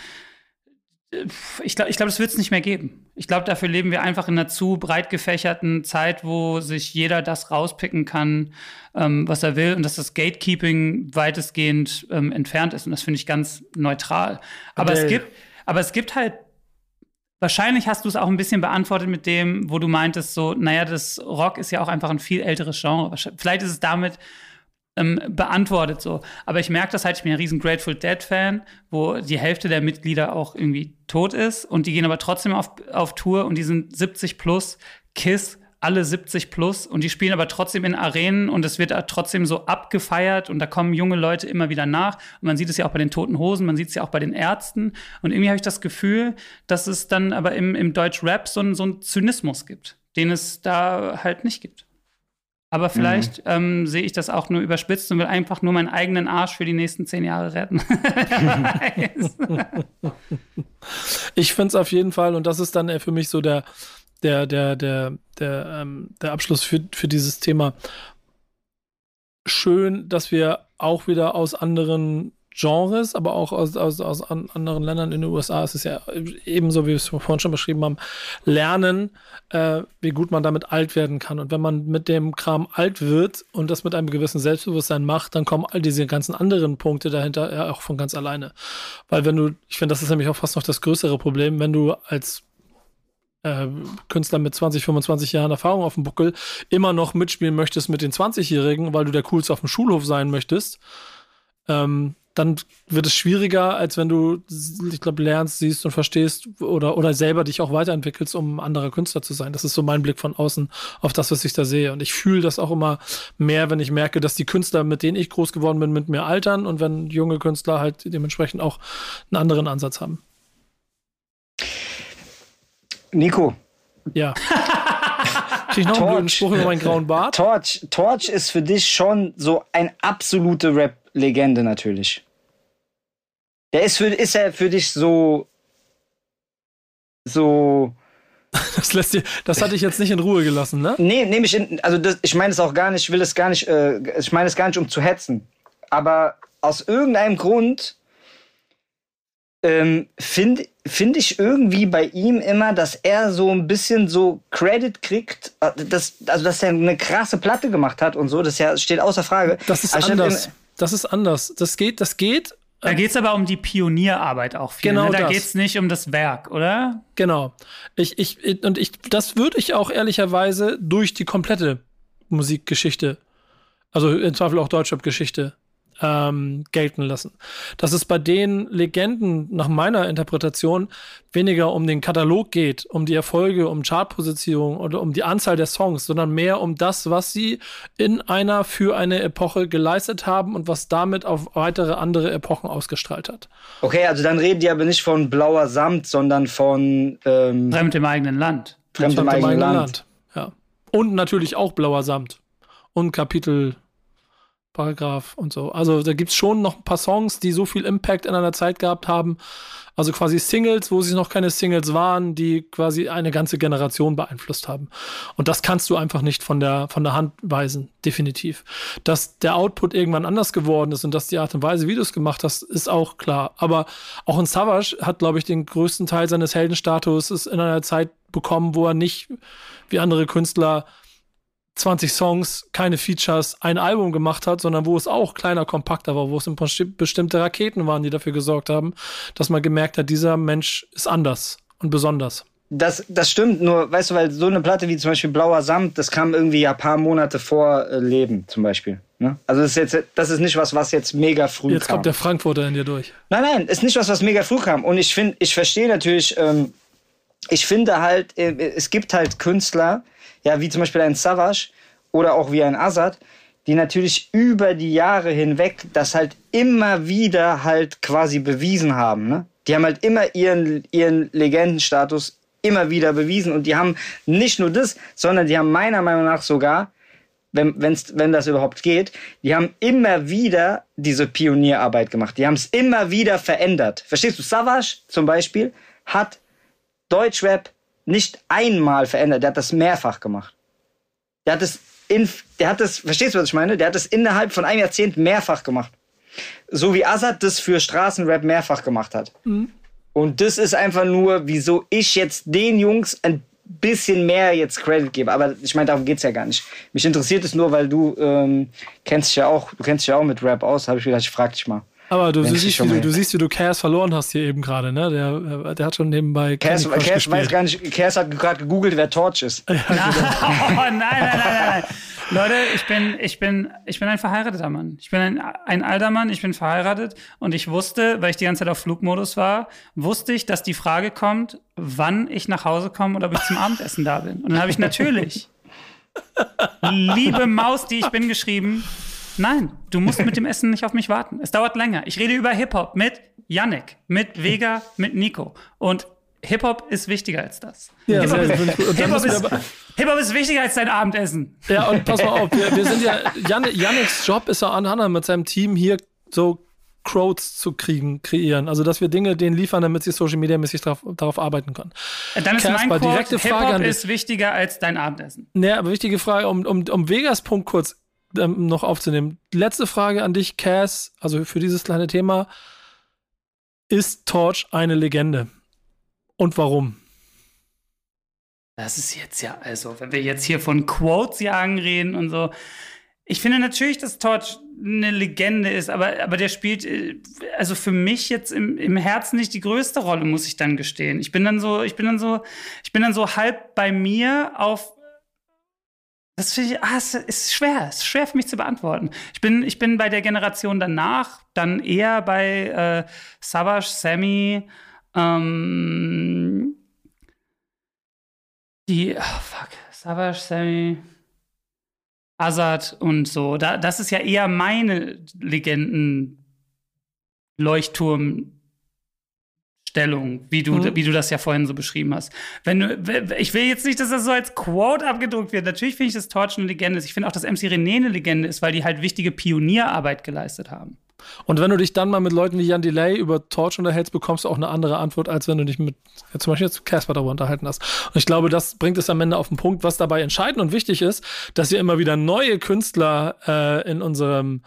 ich glaube, ich glaub, das wird es nicht mehr geben. Ich glaube, dafür leben wir einfach in einer zu breit gefächerten Zeit, wo sich jeder das rauspicken kann, ähm, was er will und dass das Gatekeeping weitestgehend ähm, entfernt ist. Und das finde ich ganz neutral. Aber es gibt, aber es gibt halt Wahrscheinlich hast du es auch ein bisschen beantwortet mit dem, wo du meintest, so, naja, das Rock ist ja auch einfach ein viel älteres Genre. Vielleicht ist es damit ähm, beantwortet so. Aber ich merke das halt, ich bin ein riesen Grateful Dead Fan, wo die Hälfte der Mitglieder auch irgendwie tot ist und die gehen aber trotzdem auf, auf Tour und die sind 70 plus, Kiss alle 70 plus und die spielen aber trotzdem in Arenen und es wird trotzdem so abgefeiert und da kommen junge Leute immer wieder nach und man sieht es ja auch bei den Toten Hosen, man sieht es ja auch bei den Ärzten und irgendwie habe ich das Gefühl, dass es dann aber im, im Deutsch-Rap so, so einen Zynismus gibt, den es da halt nicht gibt. Aber vielleicht mhm. ähm, sehe ich das auch nur überspitzt und will einfach nur meinen eigenen Arsch für die nächsten zehn Jahre retten. ich finde es auf jeden Fall, und das ist dann für mich so der, der, der, der, der, ähm, der Abschluss für, für dieses Thema. Schön, dass wir auch wieder aus anderen Genres, aber auch aus, aus, aus an, anderen Ländern in den USA ist es ja ebenso, wie wir es vorhin schon beschrieben haben, lernen, äh, wie gut man damit alt werden kann. Und wenn man mit dem Kram alt wird und das mit einem gewissen Selbstbewusstsein macht, dann kommen all diese ganzen anderen Punkte dahinter ja auch von ganz alleine. Weil wenn du, ich finde, das ist nämlich auch fast noch das größere Problem, wenn du als äh, Künstler mit 20, 25 Jahren Erfahrung auf dem Buckel immer noch mitspielen möchtest mit den 20-Jährigen, weil du der Coolste auf dem Schulhof sein möchtest, ähm, dann wird es schwieriger, als wenn du, ich glaube, lernst, siehst und verstehst oder, oder selber dich auch weiterentwickelst, um ein anderer Künstler zu sein. Das ist so mein Blick von außen auf das, was ich da sehe. Und ich fühle das auch immer mehr, wenn ich merke, dass die Künstler, mit denen ich groß geworden bin, mit mir altern und wenn junge Künstler halt dementsprechend auch einen anderen Ansatz haben. Nico. Ja. Krieg ich noch einen blöden Spruch über meinen grauen Bart? Torch, Torch ist für dich schon so ein absolute Rap-Legende natürlich. Der ist für, ist er für dich so, so, Das lässt dir, das hatte ich jetzt nicht in Ruhe gelassen, ne? Nee, nehme ich in, also das, ich meine es auch gar nicht, ich will es gar nicht, äh, ich meine es gar nicht, um zu hetzen. Aber aus irgendeinem Grund ähm, finde find ich irgendwie bei ihm immer, dass er so ein bisschen so Credit kriegt, äh, dass, also dass er eine krasse Platte gemacht hat und so, das ja, steht außer Frage. Das ist Aber statt anders. Das ist anders. Das geht, das geht. Da geht es aber um die Pionierarbeit auch viel. Genau ne? Da geht es nicht um das Werk, oder? Genau. Ich, ich, und ich, das würde ich auch ehrlicherweise durch die komplette Musikgeschichte, also im Zweifel auch Deutschrap-Geschichte, ähm, gelten lassen. Dass es bei den Legenden nach meiner Interpretation weniger um den Katalog geht, um die Erfolge, um Chartpositionierung oder um die Anzahl der Songs, sondern mehr um das, was sie in einer für eine Epoche geleistet haben und was damit auf weitere andere Epochen ausgestrahlt hat. Okay, also dann reden die aber nicht von blauer Samt, sondern von ähm, Fremd im eigenen Land. Fremd im eigenen Land. Ja. Und natürlich auch blauer Samt. Und Kapitel, Paragraph und so. Also da gibt's schon noch ein paar Songs, die so viel Impact in einer Zeit gehabt haben. Also quasi Singles, wo sie noch keine Singles waren, die quasi eine ganze Generation beeinflusst haben. Und das kannst du einfach nicht von der, von der Hand weisen, definitiv. Dass der Output irgendwann anders geworden ist und dass die Art und Weise, wie du es gemacht hast, ist auch klar. Aber auch ein Savage hat, glaube ich, den größten Teil seines Heldenstatus in einer Zeit bekommen, wo er nicht wie andere Künstler 20 Songs, keine Features, ein Album gemacht hat, sondern wo es auch kleiner, kompakter war, wo es im Prinzip bestimmte Raketen waren, die dafür gesorgt haben, dass man gemerkt hat, dieser Mensch ist anders und besonders. Das, das stimmt, nur, weißt du, weil so eine Platte wie zum Beispiel Blauer Samt, das kam irgendwie ja paar Monate vor äh, Leben zum Beispiel. Ne? Also das ist, jetzt, das ist nicht was, was jetzt mega früh Jetzt kam. kommt der Frankfurter in dir durch. Nein, nein, ist nicht was, was mega früh kam. Und ich finde, ich verstehe natürlich, ähm, ich finde halt, äh, es gibt halt Künstler, ja, wie zum Beispiel ein Savage oder auch wie ein Azad, die natürlich über die Jahre hinweg das halt immer wieder halt quasi bewiesen haben. Ne? Die haben halt immer ihren, ihren Legendenstatus immer wieder bewiesen und die haben nicht nur das, sondern die haben meiner Meinung nach sogar, wenn, wenn's, wenn das überhaupt geht, die haben immer wieder diese Pionierarbeit gemacht. Die haben es immer wieder verändert. Verstehst du? Savage zum Beispiel hat Deutschrap nicht einmal verändert, der hat das mehrfach gemacht. Der hat es in, der hat das, verstehst du, was ich meine? Der hat das innerhalb von einem Jahrzehnt mehrfach gemacht. So wie Azad das für Straßenrap mehrfach gemacht hat. Und das ist einfach nur, wieso ich jetzt den Jungs ein bisschen mehr jetzt Credit gebe. Aber ich meine, darum geht's ja gar nicht. Mich interessiert es nur, weil du ähm, kennst dich ja auch, du kennst dich ja auch mit Rap aus, habe ich gedacht, ich frag dich mal. Aber du siehst, wie du, siehst, wie du Chaos verloren hast hier eben gerade, ne? Der, der hat schon nebenbei Crush Kers weiß gar nicht, Kers hat gerade gegoogelt, wer Torch ist. Na, oh, nein, nein, nein, nein, nein. Leute, ich bin, ich bin, ich bin ein verheirateter Mann. Ich bin ein, ein alter Mann, ich bin verheiratet und ich wusste, weil ich die ganze Zeit auf Flugmodus war, wusste ich, dass die Frage kommt, wann ich nach Hause komme oder ob ich zum Abendessen da bin. Und dann habe ich natürlich, liebe Maus, die ich bin, geschrieben, nein, du musst mit dem Essen nicht auf mich warten. Es dauert länger. Ich rede über Hip-Hop mit Yannick, mit Vega, mit Nico. Und Hip-Hop ist wichtiger als das. Ja, Hip-Hop ist, wir ist, Hip-Hop ist wichtiger als dein Abendessen. Ja, und pass mal auf, wir, wir sind ja, Jan, Yannicks Job ist ja an anderem mit seinem Team hier so Crowds zu kriegen, kreieren. Also, dass wir Dinge denen liefern, damit sie Social Media mäßig darauf, darauf arbeiten können. Dann ist mein Kasper, Quote, direkte Frage Hip-Hop an dich. ist wichtiger als dein Abendessen. Ne, aber wichtige Frage, um, um, um Vegas Punkt kurz. Ähm, noch aufzunehmen. Letzte Frage an dich, Cass, also für dieses kleine Thema. Ist Torch eine Legende? Und warum? Das ist jetzt ja, also, wenn wir jetzt hier von Quotes jagen reden und so. Ich finde natürlich, dass Torch eine Legende ist, aber, aber der spielt, äh, also für mich jetzt im, im Herzen nicht die größte Rolle, muss ich dann gestehen. Ich bin dann so, ich bin dann so, ich bin dann so halb bei mir auf. Das ich, ah, ist schwer, ist schwer für mich zu beantworten. Ich bin, ich bin bei der Generation danach dann eher bei äh, Savage, Sammy, ähm, die, oh fuck, Savage, Sammy, Azad und so. Da, das ist ja eher meine Legenden-Leuchtturm- Stellung, wie du, Mhm. wie du das ja vorhin so beschrieben hast. Wenn du, ich will jetzt nicht, dass das so als Quote abgedruckt wird. Natürlich finde ich, dass Torch eine Legende ist. Ich finde auch, dass MC René eine Legende ist, weil die halt wichtige Pionierarbeit geleistet haben. Und wenn du dich dann mal mit Leuten wie Jan Delay über Torch unterhältst, bekommst du auch eine andere Antwort, als wenn du dich mit ja, zum Beispiel jetzt Casper darüber unterhalten hast. Und ich glaube, das bringt es am Ende auf den Punkt, was dabei entscheidend und wichtig ist, dass wir immer wieder neue Künstler äh, in unserem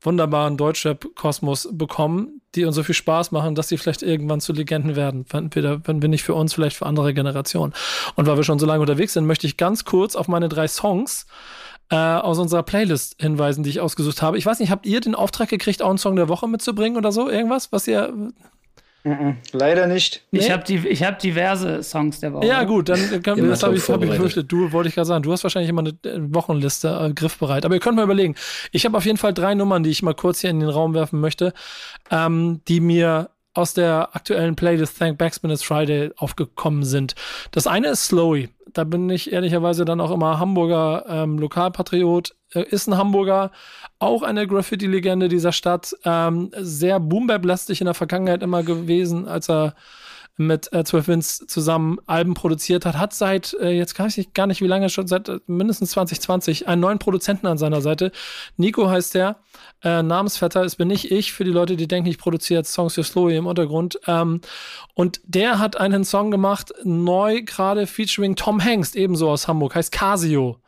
wunderbaren Deutschrap-Kosmos bekommen, die uns so viel Spaß machen, dass sie vielleicht irgendwann zu Legenden werden. Entweder, wenn wir nicht für uns, vielleicht für andere Generationen. Und weil wir schon so lange unterwegs sind, möchte ich ganz kurz auf meine drei Songs äh, aus unserer Playlist hinweisen, die ich ausgesucht habe. Ich weiß nicht, habt ihr den Auftrag gekriegt, auch einen Song der Woche mitzubringen oder so? Irgendwas, was ihr. Mhm. Leider nicht. Ich Nee. habe die, ich hab diverse Songs der Woche. Ja, gut, dann können wir, Immer das habe ich, hab ich befürchtet. Du wollte ich gerade sagen, du hast wahrscheinlich immer eine äh, Wochenliste äh, griffbereit. Aber ihr könnt mal überlegen. Ich habe auf jeden Fall drei Nummern, die ich mal kurz hier in den Raum werfen möchte, ähm, die mir aus der aktuellen Playlist Thank Backspin It's Friday aufgekommen sind. Das eine ist Slowy. Da bin ich ehrlicherweise dann auch immer Hamburger ähm, Lokalpatriot. Äh, ist ein Hamburger, auch eine Graffiti-Legende dieser Stadt. Ähm, sehr Boom-Bap-lastig in der Vergangenheit immer gewesen, als er mit äh, 12 Wins zusammen Alben produziert hat, hat seit, äh, jetzt weiß ich gar nicht wie lange schon, seit äh, mindestens 2020 einen neuen Produzenten an seiner Seite. Nico heißt der, äh, Namensvetter, es bin nicht ich, für die Leute, die denken, ich produziere jetzt Songs für Slowy im Untergrund. Ähm, und der hat einen Song gemacht, neu gerade featuring Tom Hengst, ebenso aus Hamburg, heißt Casio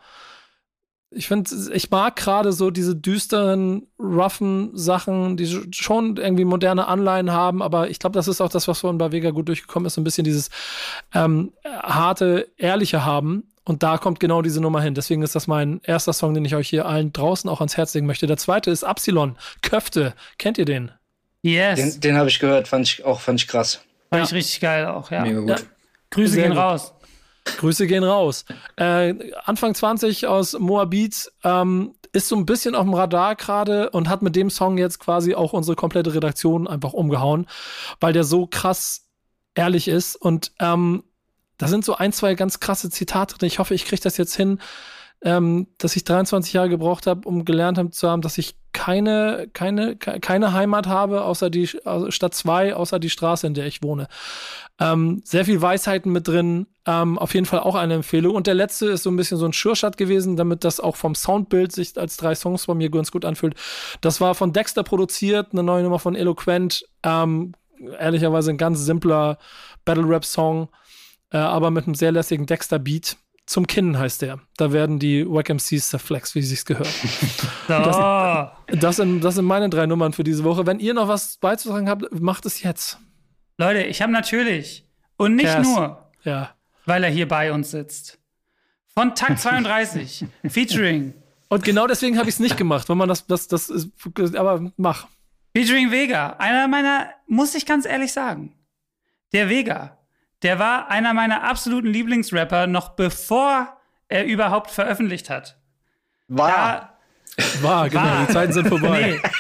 ich finde, ich mag gerade so diese düsteren, roughen Sachen, die schon irgendwie moderne Anleihen haben, aber ich glaube, das ist auch das, was von bei Vega gut durchgekommen ist, so ein bisschen dieses ähm, harte, ehrliche haben. Und da kommt genau diese Nummer hin. Deswegen ist das mein erster Song, den ich euch hier allen draußen auch ans Herz legen möchte. Der zweite ist Absilon, Köfte. Kennt ihr den? Yes. Den, den habe ich gehört, fand ich auch fand ich krass. Fand ich richtig geil auch, ja. Mega gut. Ja. Grüße Sehr gehen gut. raus. Grüße gehen raus. Äh, Anfang 20 aus Moabit ähm, ist so ein bisschen auf dem Radar gerade und hat mit dem Song jetzt quasi auch unsere komplette Redaktion einfach umgehauen, weil der so krass ehrlich ist. Und ähm, da sind so ein, zwei ganz krasse Zitate drin. Ich hoffe, ich kriege das jetzt hin, ähm, dass ich 23 Jahre gebraucht habe, um gelernt hab, zu haben, dass ich keine, keine, ke- keine Heimat habe, außer die also Stadt 2, außer die Straße, in der ich wohne. Ähm, sehr viel Weisheiten mit drin. Ähm, auf jeden Fall auch eine Empfehlung. Und der letzte ist so ein bisschen so ein Schürschat gewesen, damit das auch vom Soundbild sich als drei Songs bei mir ganz gut anfühlt. Das war von Dexter produziert, eine neue Nummer von Eloquent. Ähm, ehrlicherweise ein ganz simpler Battle-Rap-Song, äh, aber mit einem sehr lässigen Dexter-Beat. Zum Kinn heißt der. Da werden die Wack MCs zerflext, wie sich's gehört. So. Das sind, das sind meine drei Nummern für diese Woche. Wenn ihr noch was beizutragen habt, macht es jetzt. Leute, ich habe natürlich und nicht Cass. nur, Ja. weil er hier bei uns sitzt. Von Takt 32, featuring, Und genau deswegen habe ich es nicht gemacht, wenn man das, das, das ist, aber mach. featuring Vega. Einer meiner, muss ich ganz ehrlich sagen, der Vega, der war einer meiner absoluten Lieblingsrapper, noch bevor er überhaupt veröffentlicht hat. War. Da, War, genau, War. die Zeiten sind vorbei. Nee.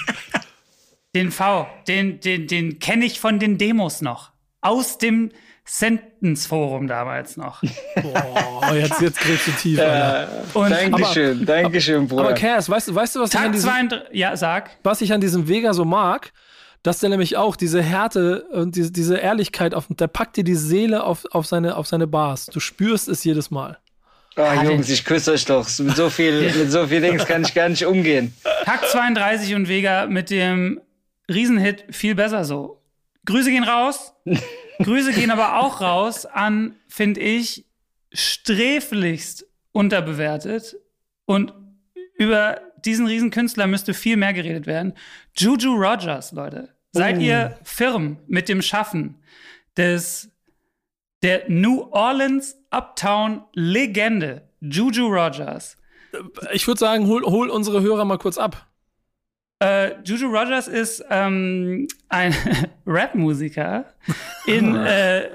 Den V, den, den, den kenne ich von den Demos noch. Aus dem Sentence Forum damals noch. Boah, jetzt, jetzt gräbst du tief, Alter. Und Dankeschön, Dankeschön, Bruder. Aber Cass, weißt du, weißt du, was ich, an diesem, 32, ja, sag. was ich an diesem Vega so mag? Dass der nämlich auch diese Härte und diese, diese Ehrlichkeit auf, der packt dir die Seele auf, auf, seine, auf seine Bars. Du spürst es jedes Mal. Ah, Jungs, ich küsse euch doch. Mit so viel, mit so viel Dings kann ich gar nicht umgehen. Tag 32 und Vega mit dem Riesenhit viel besser so. Grüße gehen raus. Grüße gehen aber auch raus an, finde ich, sträflichst unterbewertet und über diesen Riesenkünstler müsste viel mehr geredet werden. Juju Rogers, Leute. Seid Oh. ihr firm mit dem Schaffen des der New Orleans Uptown Legende Juju Rogers? Ich würde sagen, hol, hol unsere Hörer mal kurz ab. Äh, Juju Rogers ist ähm, ein Rap-Musiker in, äh,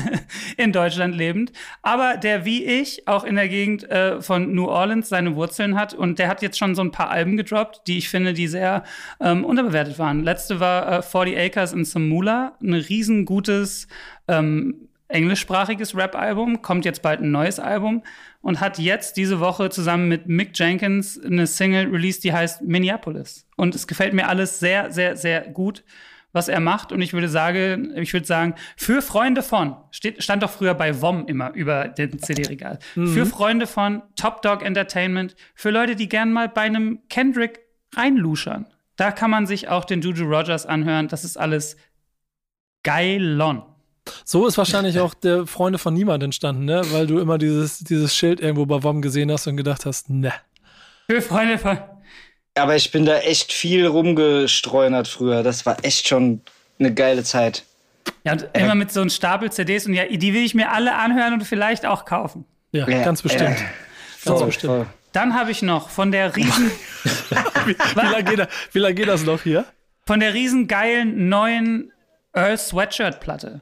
in Deutschland lebend, aber der wie ich auch in der Gegend äh, von New Orleans seine Wurzeln hat. Und der hat jetzt schon so ein paar Alben gedroppt, die ich finde, die sehr ähm, unterbewertet waren. Letzte war äh, 40 Acres in Samula, ein riesengutes ähm, englischsprachiges Rap-Album, kommt jetzt bald ein neues Album und hat jetzt diese Woche zusammen mit Mick Jenkins eine Single released, die heißt Minneapolis. Und es gefällt mir alles sehr, sehr, sehr gut, was er macht. Und ich würde sagen, ich würde sagen, für Freunde von, steht, stand doch früher bei WOM immer über den CD-Regal. Für Freunde von Top Dog Entertainment, für Leute, die gern mal bei einem Kendrick reinluschern. Da kann man sich auch den Juju Rogers anhören. Das ist alles geilon. So ist wahrscheinlich auch der Freunde von niemand entstanden, ne? Weil du immer dieses, dieses Schild irgendwo bei WOM gesehen hast und gedacht hast, ne. Für Freunde von. Aber ich bin da echt viel rumgestreunert früher. Das war echt schon eine geile Zeit. Ja, und immer mit so einem Stapel CDs und ja, die will ich mir alle anhören und vielleicht auch kaufen. Ja, Ja, ganz bestimmt. äh, ganz voll, bestimmt. voll. Dann habe ich noch von der riesen, Wie lange geht, das- wie lang geht das noch hier? von der riesen geilen neuen Earl Sweatshirt Platte.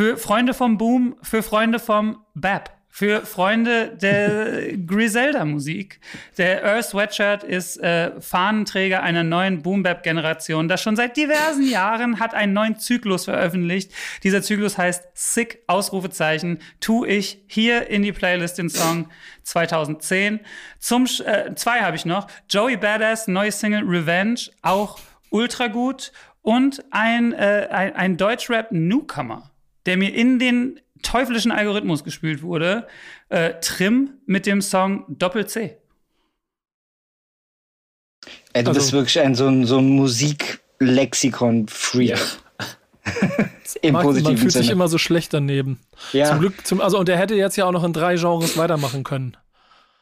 Für Freunde vom Boom, für Freunde vom Bap, für Freunde der Griselda Musik. Der Earl Sweatshirt ist äh, Fahnenträger einer neuen Boom Bap Generation, das schon seit diversen Jahren hat einen neuen Zyklus veröffentlicht. Dieser Zyklus heißt Sick Ausrufezeichen. Tu ich hier in die Playlist den Song 2010. Zum äh, zwei habe ich noch. Joey Badass neue Single Revenge auch ultra gut und ein äh, ein, ein Deutschrap Newcomer, der mir in den teuflischen Algorithmus gespült wurde. Äh, Trim mit dem Song Doppel C. Ey, du Also- bist wirklich ein so ein, so ein Musiklexikon-Freak. Ja. Im Marc, man positiven fühlt sich Sinne. immer so schlecht daneben. ja, Zum Glück, zum, also und er hätte jetzt ja auch noch in drei Genres weitermachen können.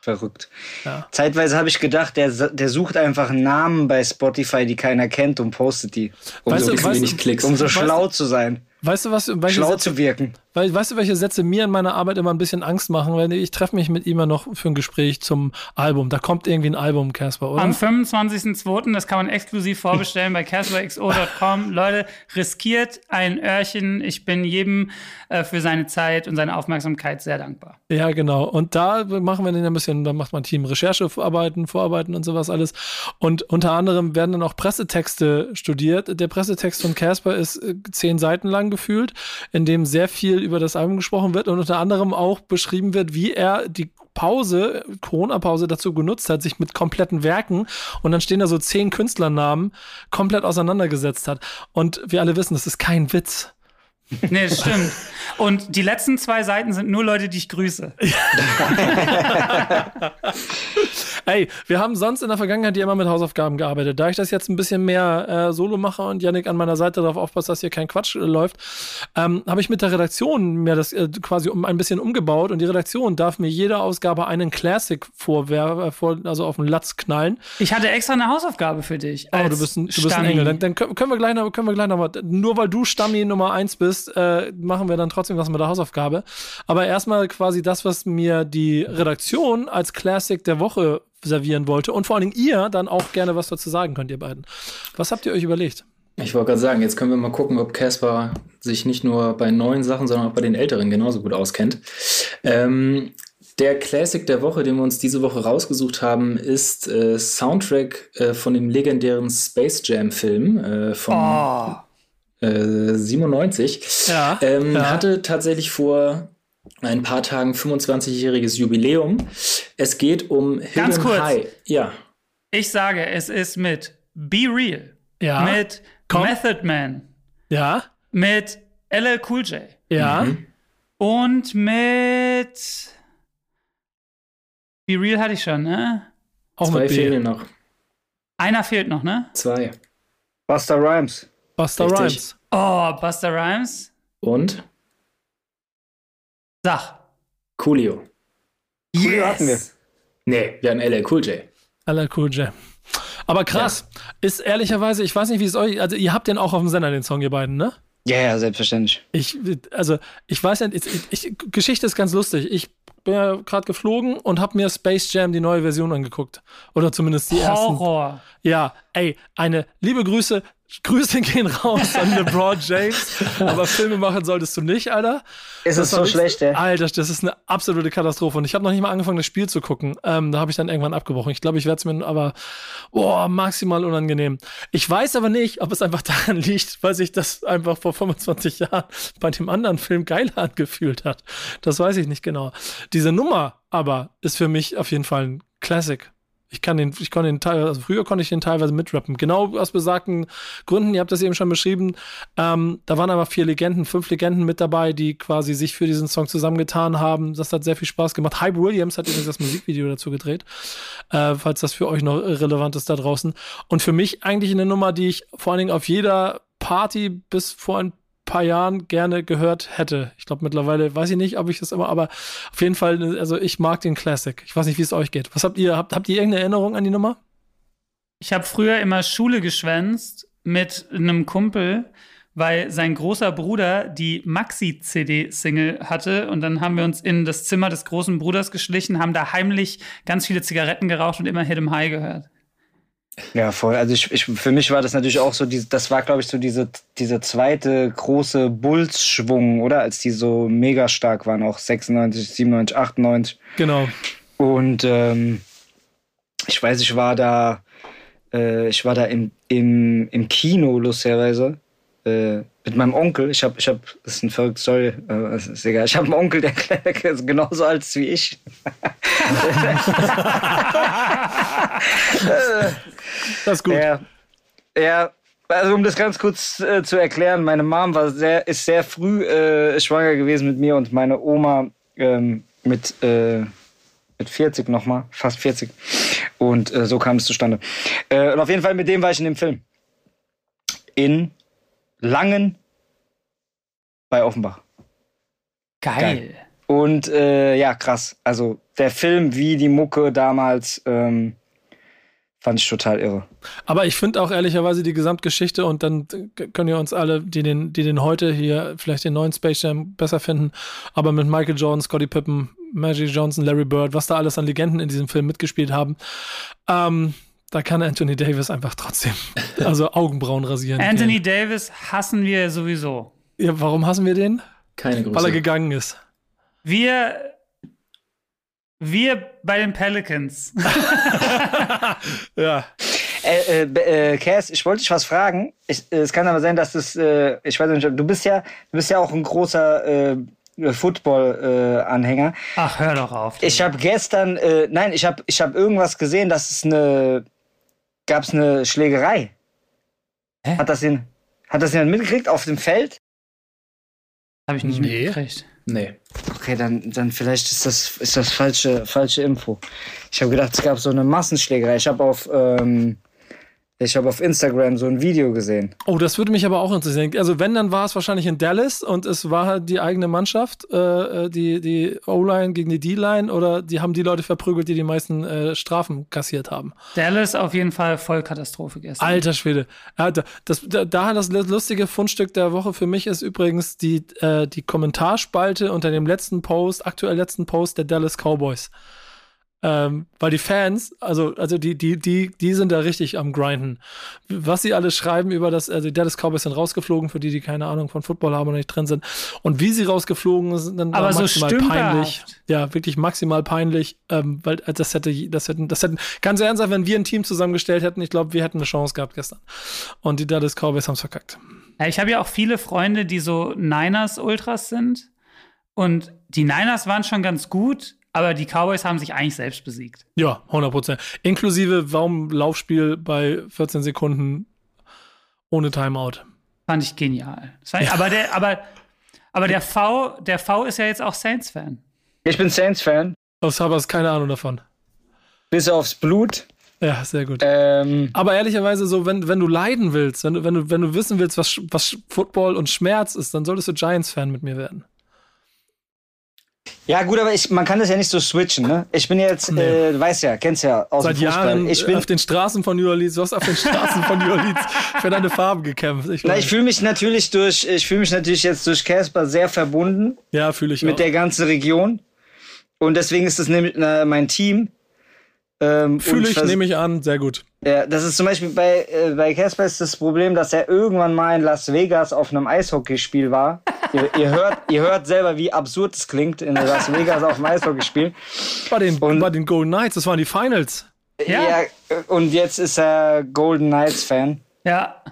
verrückt. Ja. Zeitweise habe ich gedacht, der, der sucht einfach Namen bei Spotify, die keiner kennt und postet die. Um, Weißt so, du, weißt wenig du- Klicks. um so weißt schlau zu sein. Weißt du was? Welche Schlau Sätze, zu wirken. weil, weißt du, welche Sätze mir in meiner Arbeit immer ein bisschen Angst machen? Weil ich treffe mich mit ihm ja noch für ein Gespräch zum Album. Da kommt irgendwie ein Album, Casper, oder? Am 25.02., das kann man exklusiv vorbestellen bei casperxo.com. Leute, riskiert ein Öhrchen. Ich bin jedem äh, für seine Zeit und seine Aufmerksamkeit sehr dankbar. Ja, genau. Und da machen wir dann ein bisschen, da macht man Team Recherchearbeiten, Vorarbeiten und sowas alles. Und unter anderem werden dann auch Pressetexte studiert. Der Pressetext von Casper ist äh, zehn Seiten lang gefühlt, in dem sehr viel über das Album gesprochen wird und unter anderem auch beschrieben wird, wie er die Pause, Corona-Pause dazu genutzt hat, sich mit kompletten Werken und dann stehen da so zehn Künstlernamen komplett auseinandergesetzt hat. Und wir alle wissen, das ist kein Witz. Nee, das stimmt. Und die letzten zwei Seiten sind nur Leute, die ich grüße. Ey, wir haben sonst in der Vergangenheit ja immer mit Hausaufgaben gearbeitet. Da ich das jetzt ein bisschen mehr äh, Solo mache und Yannick an meiner Seite darauf aufpasst, dass hier kein Quatsch äh, läuft, ähm, habe ich mit der Redaktion mir das äh, quasi um ein bisschen umgebaut und die Redaktion darf mir jede Ausgabe einen Classic vorwer äh, vor, also auf den Latz knallen. Ich hatte extra eine Hausaufgabe für dich. Oh, du bist ein, du bist ein. Engel. Dann, dann können können wir gleich noch, können wir gleich noch mal, nur weil du Stammi Nummer eins bist, äh, machen wir dann trotzdem was mit der Hausaufgabe. Aber erstmal quasi das, was mir die Redaktion als Classic der Woche servieren wollte und vor allen Dingen ihr dann auch gerne was dazu sagen könnt, ihr beiden. Was habt ihr euch überlegt? Ich wollte gerade sagen, jetzt können wir mal gucken, ob Caspar sich nicht nur bei neuen Sachen, sondern auch bei den älteren genauso gut auskennt. Ähm, der Classic der Woche, den wir uns diese Woche rausgesucht haben, ist äh, Soundtrack äh, von dem legendären Space Jam Film äh, von Oh. äh, 97. Ja, Ähm, ja. Hatte tatsächlich vor ein paar Tagen 25-jähriges Jubiläum. Es geht um Ganz Hidden kurz. High. Ja, Ich sage, es ist mit Be Real, Ja. mit Komm. Method Man, Ja, mit LL Cool J ja. Mhm. und mit Be Real hatte ich schon, ne? Auch zwei mit fehlen noch. Einer fehlt noch, ne? Zwei. Buster Rhymes. Buster Richtig. Rhymes. Oh, Buster Rhymes. Und Sag. Coolio. Coolio hatten wir. Nee, wir hatten LL Cool J. LL Cool J. Aber krass, ist ehrlicherweise, ich weiß nicht, wie es euch, also ihr habt den auch auf dem Sender, den Song, ihr beiden, ne? Ja, ja, selbstverständlich. Ich, also, ich weiß nicht, ich, ich, Geschichte ist ganz lustig. Ich bin ja gerade geflogen und habe mir Space Jam, die neue Version, angeguckt. Oder zumindest die ersten. Horror. Ja, ey, eine liebe Grüße. Grüße gehen raus an LeBron James. Aber Filme machen solltest du nicht, Alter. Ist Das es so schlecht, ey? Alter, das ist eine absolute Katastrophe. Und ich habe noch nicht mal angefangen, das Spiel zu gucken. Ähm, da habe ich dann irgendwann abgebrochen. Ich glaube, ich werde es mir aber boah, maximal unangenehm. Ich weiß aber nicht, ob es einfach daran liegt, weil sich das einfach vor 25 Jahren bei dem anderen Film geiler angefühlt hat. Das weiß ich nicht genau. Diese Nummer aber ist für mich auf jeden Fall ein Classic. Ich kann den, ich konnte den teilweise, also früher konnte ich den teilweise mitrappen. Genau aus besagten Gründen, ihr habt das eben schon beschrieben. Ähm, da waren aber vier Legenden, fünf Legenden mit dabei, die quasi sich für diesen Song zusammengetan haben. Das hat sehr viel Spaß gemacht. Hype Williams hat übrigens das Musikvideo dazu gedreht, äh, falls das für euch noch relevant ist da draußen. Und für mich eigentlich eine Nummer, die ich vor allen Dingen auf jeder Party bis vor ein paar Jahren gerne gehört hätte. Ich glaube mittlerweile weiß ich nicht, ob ich das immer, aber auf jeden Fall, also ich mag den Classic. Ich weiß nicht, wie es euch geht. Was habt ihr? Habt, habt ihr irgendeine Erinnerung an die Nummer? Ich habe früher immer Schule geschwänzt mit einem Kumpel, weil sein großer Bruder die Maxi-CD-Single hatte. Und dann haben wir uns in das Zimmer des großen Bruders geschlichen, haben da heimlich ganz viele Zigaretten geraucht und immer Hit 'em High gehört. Ja, voll. Also ich, ich, für mich war das natürlich auch so, diese, das war, glaube ich, so diese, diese zweite große Bulls-Schwung, oder? Als die so mega stark waren, auch 96, 97, 98. Genau. Und ähm, ich weiß, ich war da, äh, ich war da im, im, im Kino, lustigerweise, äh, mit meinem Onkel. Ich habe, ich habe, das ist eine verrückte Story, äh, ist egal. Ich habe einen Onkel, der, der ist genauso alt ist wie ich. Das ist gut. Ja, ja, also um das ganz kurz äh, zu erklären, meine Mom war sehr, ist sehr früh äh, schwanger gewesen mit mir und meine Oma ähm, mit, äh, mit 40 nochmal, fast 40. Und äh, so kam es zustande. Äh, und auf jeden Fall mit dem war ich in dem Film. In Langen bei Offenbach. Geil. Und äh, ja, krass. Also der Film wie die Mucke damals ähm, fand ich total irre. Aber ich finde auch ehrlicherweise die Gesamtgeschichte und dann können ja uns alle, die den, die den heute hier vielleicht den neuen Space Jam besser finden, aber mit Michael Jordan, Scottie Pippen, Magic Johnson, Larry Bird, was da alles an Legenden in diesem Film mitgespielt haben, ähm, da kann Anthony Davis einfach trotzdem, also Augenbrauen rasieren. Anthony Davis hassen wir sowieso. Ja, warum hassen wir den? Keine Grüße. Weil er gegangen ist. Wir, wir bei den Pelicans. Ja. Äh, äh, äh, Cass, ich wollte dich was fragen. Ich, äh, es kann aber sein, dass das, äh, ich weiß nicht, du bist ja, du bist ja auch ein großer äh, Football-Anhänger. Ach, hör doch auf. ich habe gestern, äh, nein, ich habe, ich habe irgendwas gesehen, dass es eine, gab es eine Schlägerei. Hä? Hat das den, hat das jemand mitgekriegt auf dem Feld? Habe ich nicht Nee. mitgekriegt. Nee. Okay, dann, dann vielleicht ist das, ist das falsche, falsche Info. Ich habe gedacht, es gab so eine Massenschlägerei. Ich habe auf, ähm, ich habe auf Instagram so ein Video gesehen. Oh, das würde mich aber auch interessieren. Also wenn, dann war es wahrscheinlich in Dallas und es war halt die eigene Mannschaft, äh, äh, die, die O-Line gegen die D-Line oder die haben die Leute verprügelt, die die meisten äh, Strafen kassiert haben. Dallas auf jeden Fall Vollkatastrophe gestern. Alter Schwede. Da- das, da, da das lustige Fundstück der Woche für mich ist übrigens die, äh, die Kommentarspalte unter dem letzten Post, aktuell letzten Post der Dallas Cowboys. Ähm, weil die Fans, also, also die, die, die, die sind da richtig am Grinden. Was sie alle schreiben über das, also die Dallas Cowboys sind rausgeflogen, für die, die keine Ahnung von Football haben und nicht drin sind. Und wie sie rausgeflogen sind, dann Aber war so maximal peinlich. Ja, wirklich maximal peinlich, ähm, weil äh, das hätte, das hätten, das hätten, ganz ernsthaft, wenn wir ein Team zusammengestellt hätten, ich glaube, wir hätten eine Chance gehabt gestern. Und die Dallas Cowboys haben es verkackt. Ja, ich habe ja auch viele Freunde, die so Niners-Ultras sind. Und die Niners waren schon ganz gut, aber die Cowboys haben sich eigentlich selbst besiegt. Ja, 100 Prozent. Inklusive Warum-Laufspiel bei 14 Sekunden ohne Timeout. Fand ich genial. Das war, Aber, der, aber, aber der, v, der V ist ja jetzt auch Saints-Fan. Ich bin Saints-Fan, Aus Habers keine Ahnung davon. bis aufs Blut. Ja, sehr gut. Ähm, Aber ehrlicherweise so, wenn, wenn du leiden willst, wenn du, wenn du, wenn du wissen willst, was, was Football und Schmerz ist, dann solltest du Giants-Fan mit mir werden. Ja, gut, aber ich, man kann das ja nicht so switchen, ne? Ich bin jetzt, äh, du weißt ja, kennst ja aus Seit dem Fußball. Jahren ich bin, auf den Straßen von New Orleans, du hast auf den Straßen von New Orleans für deine Farben gekämpft. Ich na, weiß. ich fühle mich natürlich durch, ich fühle mich natürlich jetzt durch Casper sehr verbunden ja, fühle ich mit auch. der ganzen Region. Und deswegen ist das nämlich äh, mein Team. Ähm, Fühle ich, nehme ich an, sehr gut. Ja, das ist zum Beispiel bei, äh, bei Casper ist das Problem, dass er irgendwann mal in Las Vegas auf einem Eishockeyspiel war. ihr, ihr, hört, ihr hört selber, wie absurd es klingt, in Las Vegas auf einem Eishockeyspiel. Bei den, Und- bei den Golden Knights, das waren die Finals. Ja. äh, und jetzt ist er Golden Knights Fan. Ja.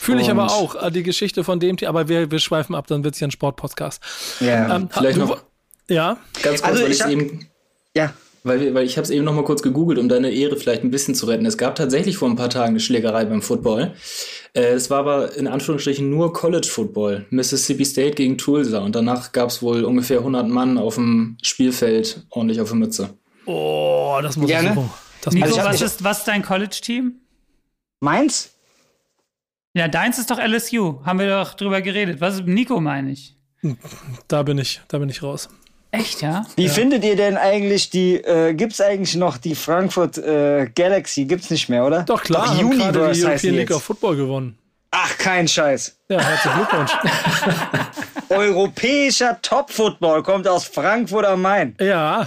Fühle ich aber auch, äh, die Geschichte von dem, aber wir, wir schweifen ab, dann wird es ja ein Sportpodcast. Ja. Ähm, Vielleicht du, noch- Ja, Ganz kurz, Also weil ich ich hab- eben ja. Weil, weil ich habe es eben noch mal kurz gegoogelt, um deine Ehre vielleicht ein bisschen zu retten. Es gab tatsächlich vor ein paar Tagen eine Schlägerei beim Football. Äh, es war aber in Anführungsstrichen nur College Football. Mississippi State gegen Tulsa. Und danach gab es wohl ungefähr 100 Mann auf dem Spielfeld ordentlich auf der Mütze. oh, das muss Gerne. ich suchen. Das Nico, Also was, ist, was ist dein College-Team? Meins? Ja, deins ist doch LSU. Haben wir doch drüber geredet. Was ist Nico, meine ich? da bin ich, da bin ich raus. Echt, ja? Wie findet ihr denn eigentlich die, äh, gibt's eigentlich noch die Frankfurt äh, Galaxy? Gibt's nicht mehr, oder? Doch klar, Doch, haben gerade die Universe European League of. Football gewonnen. Ach, kein Scheiß. Ja, herzlichen Glückwunsch. Europäischer Top-Football kommt aus Frankfurt am Main. ja,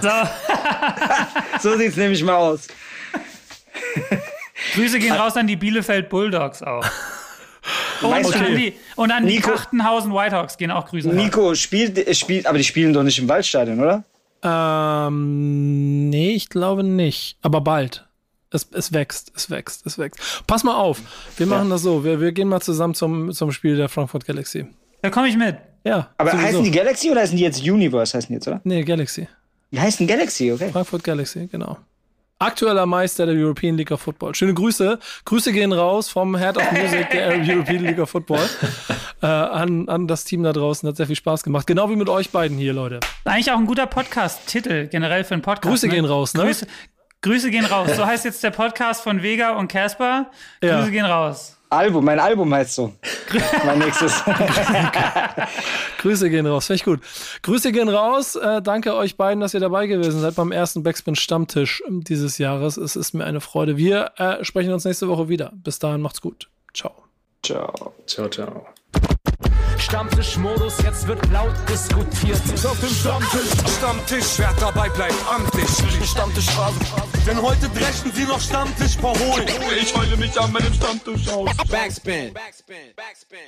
So, So sieht's nämlich mal aus. Grüße gehen raus an die Bielefeld Bulldogs auch. Und, Weißt du, an die, und an die Nico- Kachtenhausen Whitehawks gehen auch Grüße raus. Nico spielt, äh, spielt, aber die spielen doch nicht im Waldstadion, oder? ähm, nee, ich glaube nicht. Aber bald. Es, es wächst, es wächst, es wächst. Pass mal auf, wir machen das so. Wir, wir gehen mal zusammen zum, zum Spiel der Frankfurt Galaxy. Da komme ich mit. Ja, Aber sowieso. heißen die Galaxy oder heißen die jetzt Universe, heißen die jetzt, oder? Nee, Galaxy. Die heißen Galaxy, okay. Frankfurt Galaxy, genau. Aktueller Meister der European League of Football. Schöne Grüße. Grüße gehen raus vom Head of Music der European League of Football äh, an, an das Team da draußen. Hat sehr viel Spaß gemacht. Genau wie mit euch beiden hier, Leute. Eigentlich auch ein guter Podcast-Titel generell für einen Podcast. Grüße gehen raus, ne? Grüße, Grüße gehen raus. So heißt jetzt der Podcast von Vega und Casper. Ja. Grüße gehen raus. Album, mein Album heißt so. mein nächstes. Grüße gehen raus. Finde ich gut. Grüße gehen raus. Äh, danke euch beiden, dass ihr dabei gewesen seid beim ersten Backspin Stammtisch dieses Jahres. Es ist mir eine Freude. Wir äh, sprechen uns nächste Woche wieder. Bis dahin macht's gut. Ciao. Ciao. Ciao, ciao. Stammtischmodus, jetzt wird laut diskutiert. Auf dem Stammtisch, Stammtisch, wer dabei bleibt, amtlich. Stammtisch Phase. Denn heute dreschen sie noch Stammtisch verholen. Ich heule mich an meinem Stammtisch aus. Backspin. Backspin. Backspin.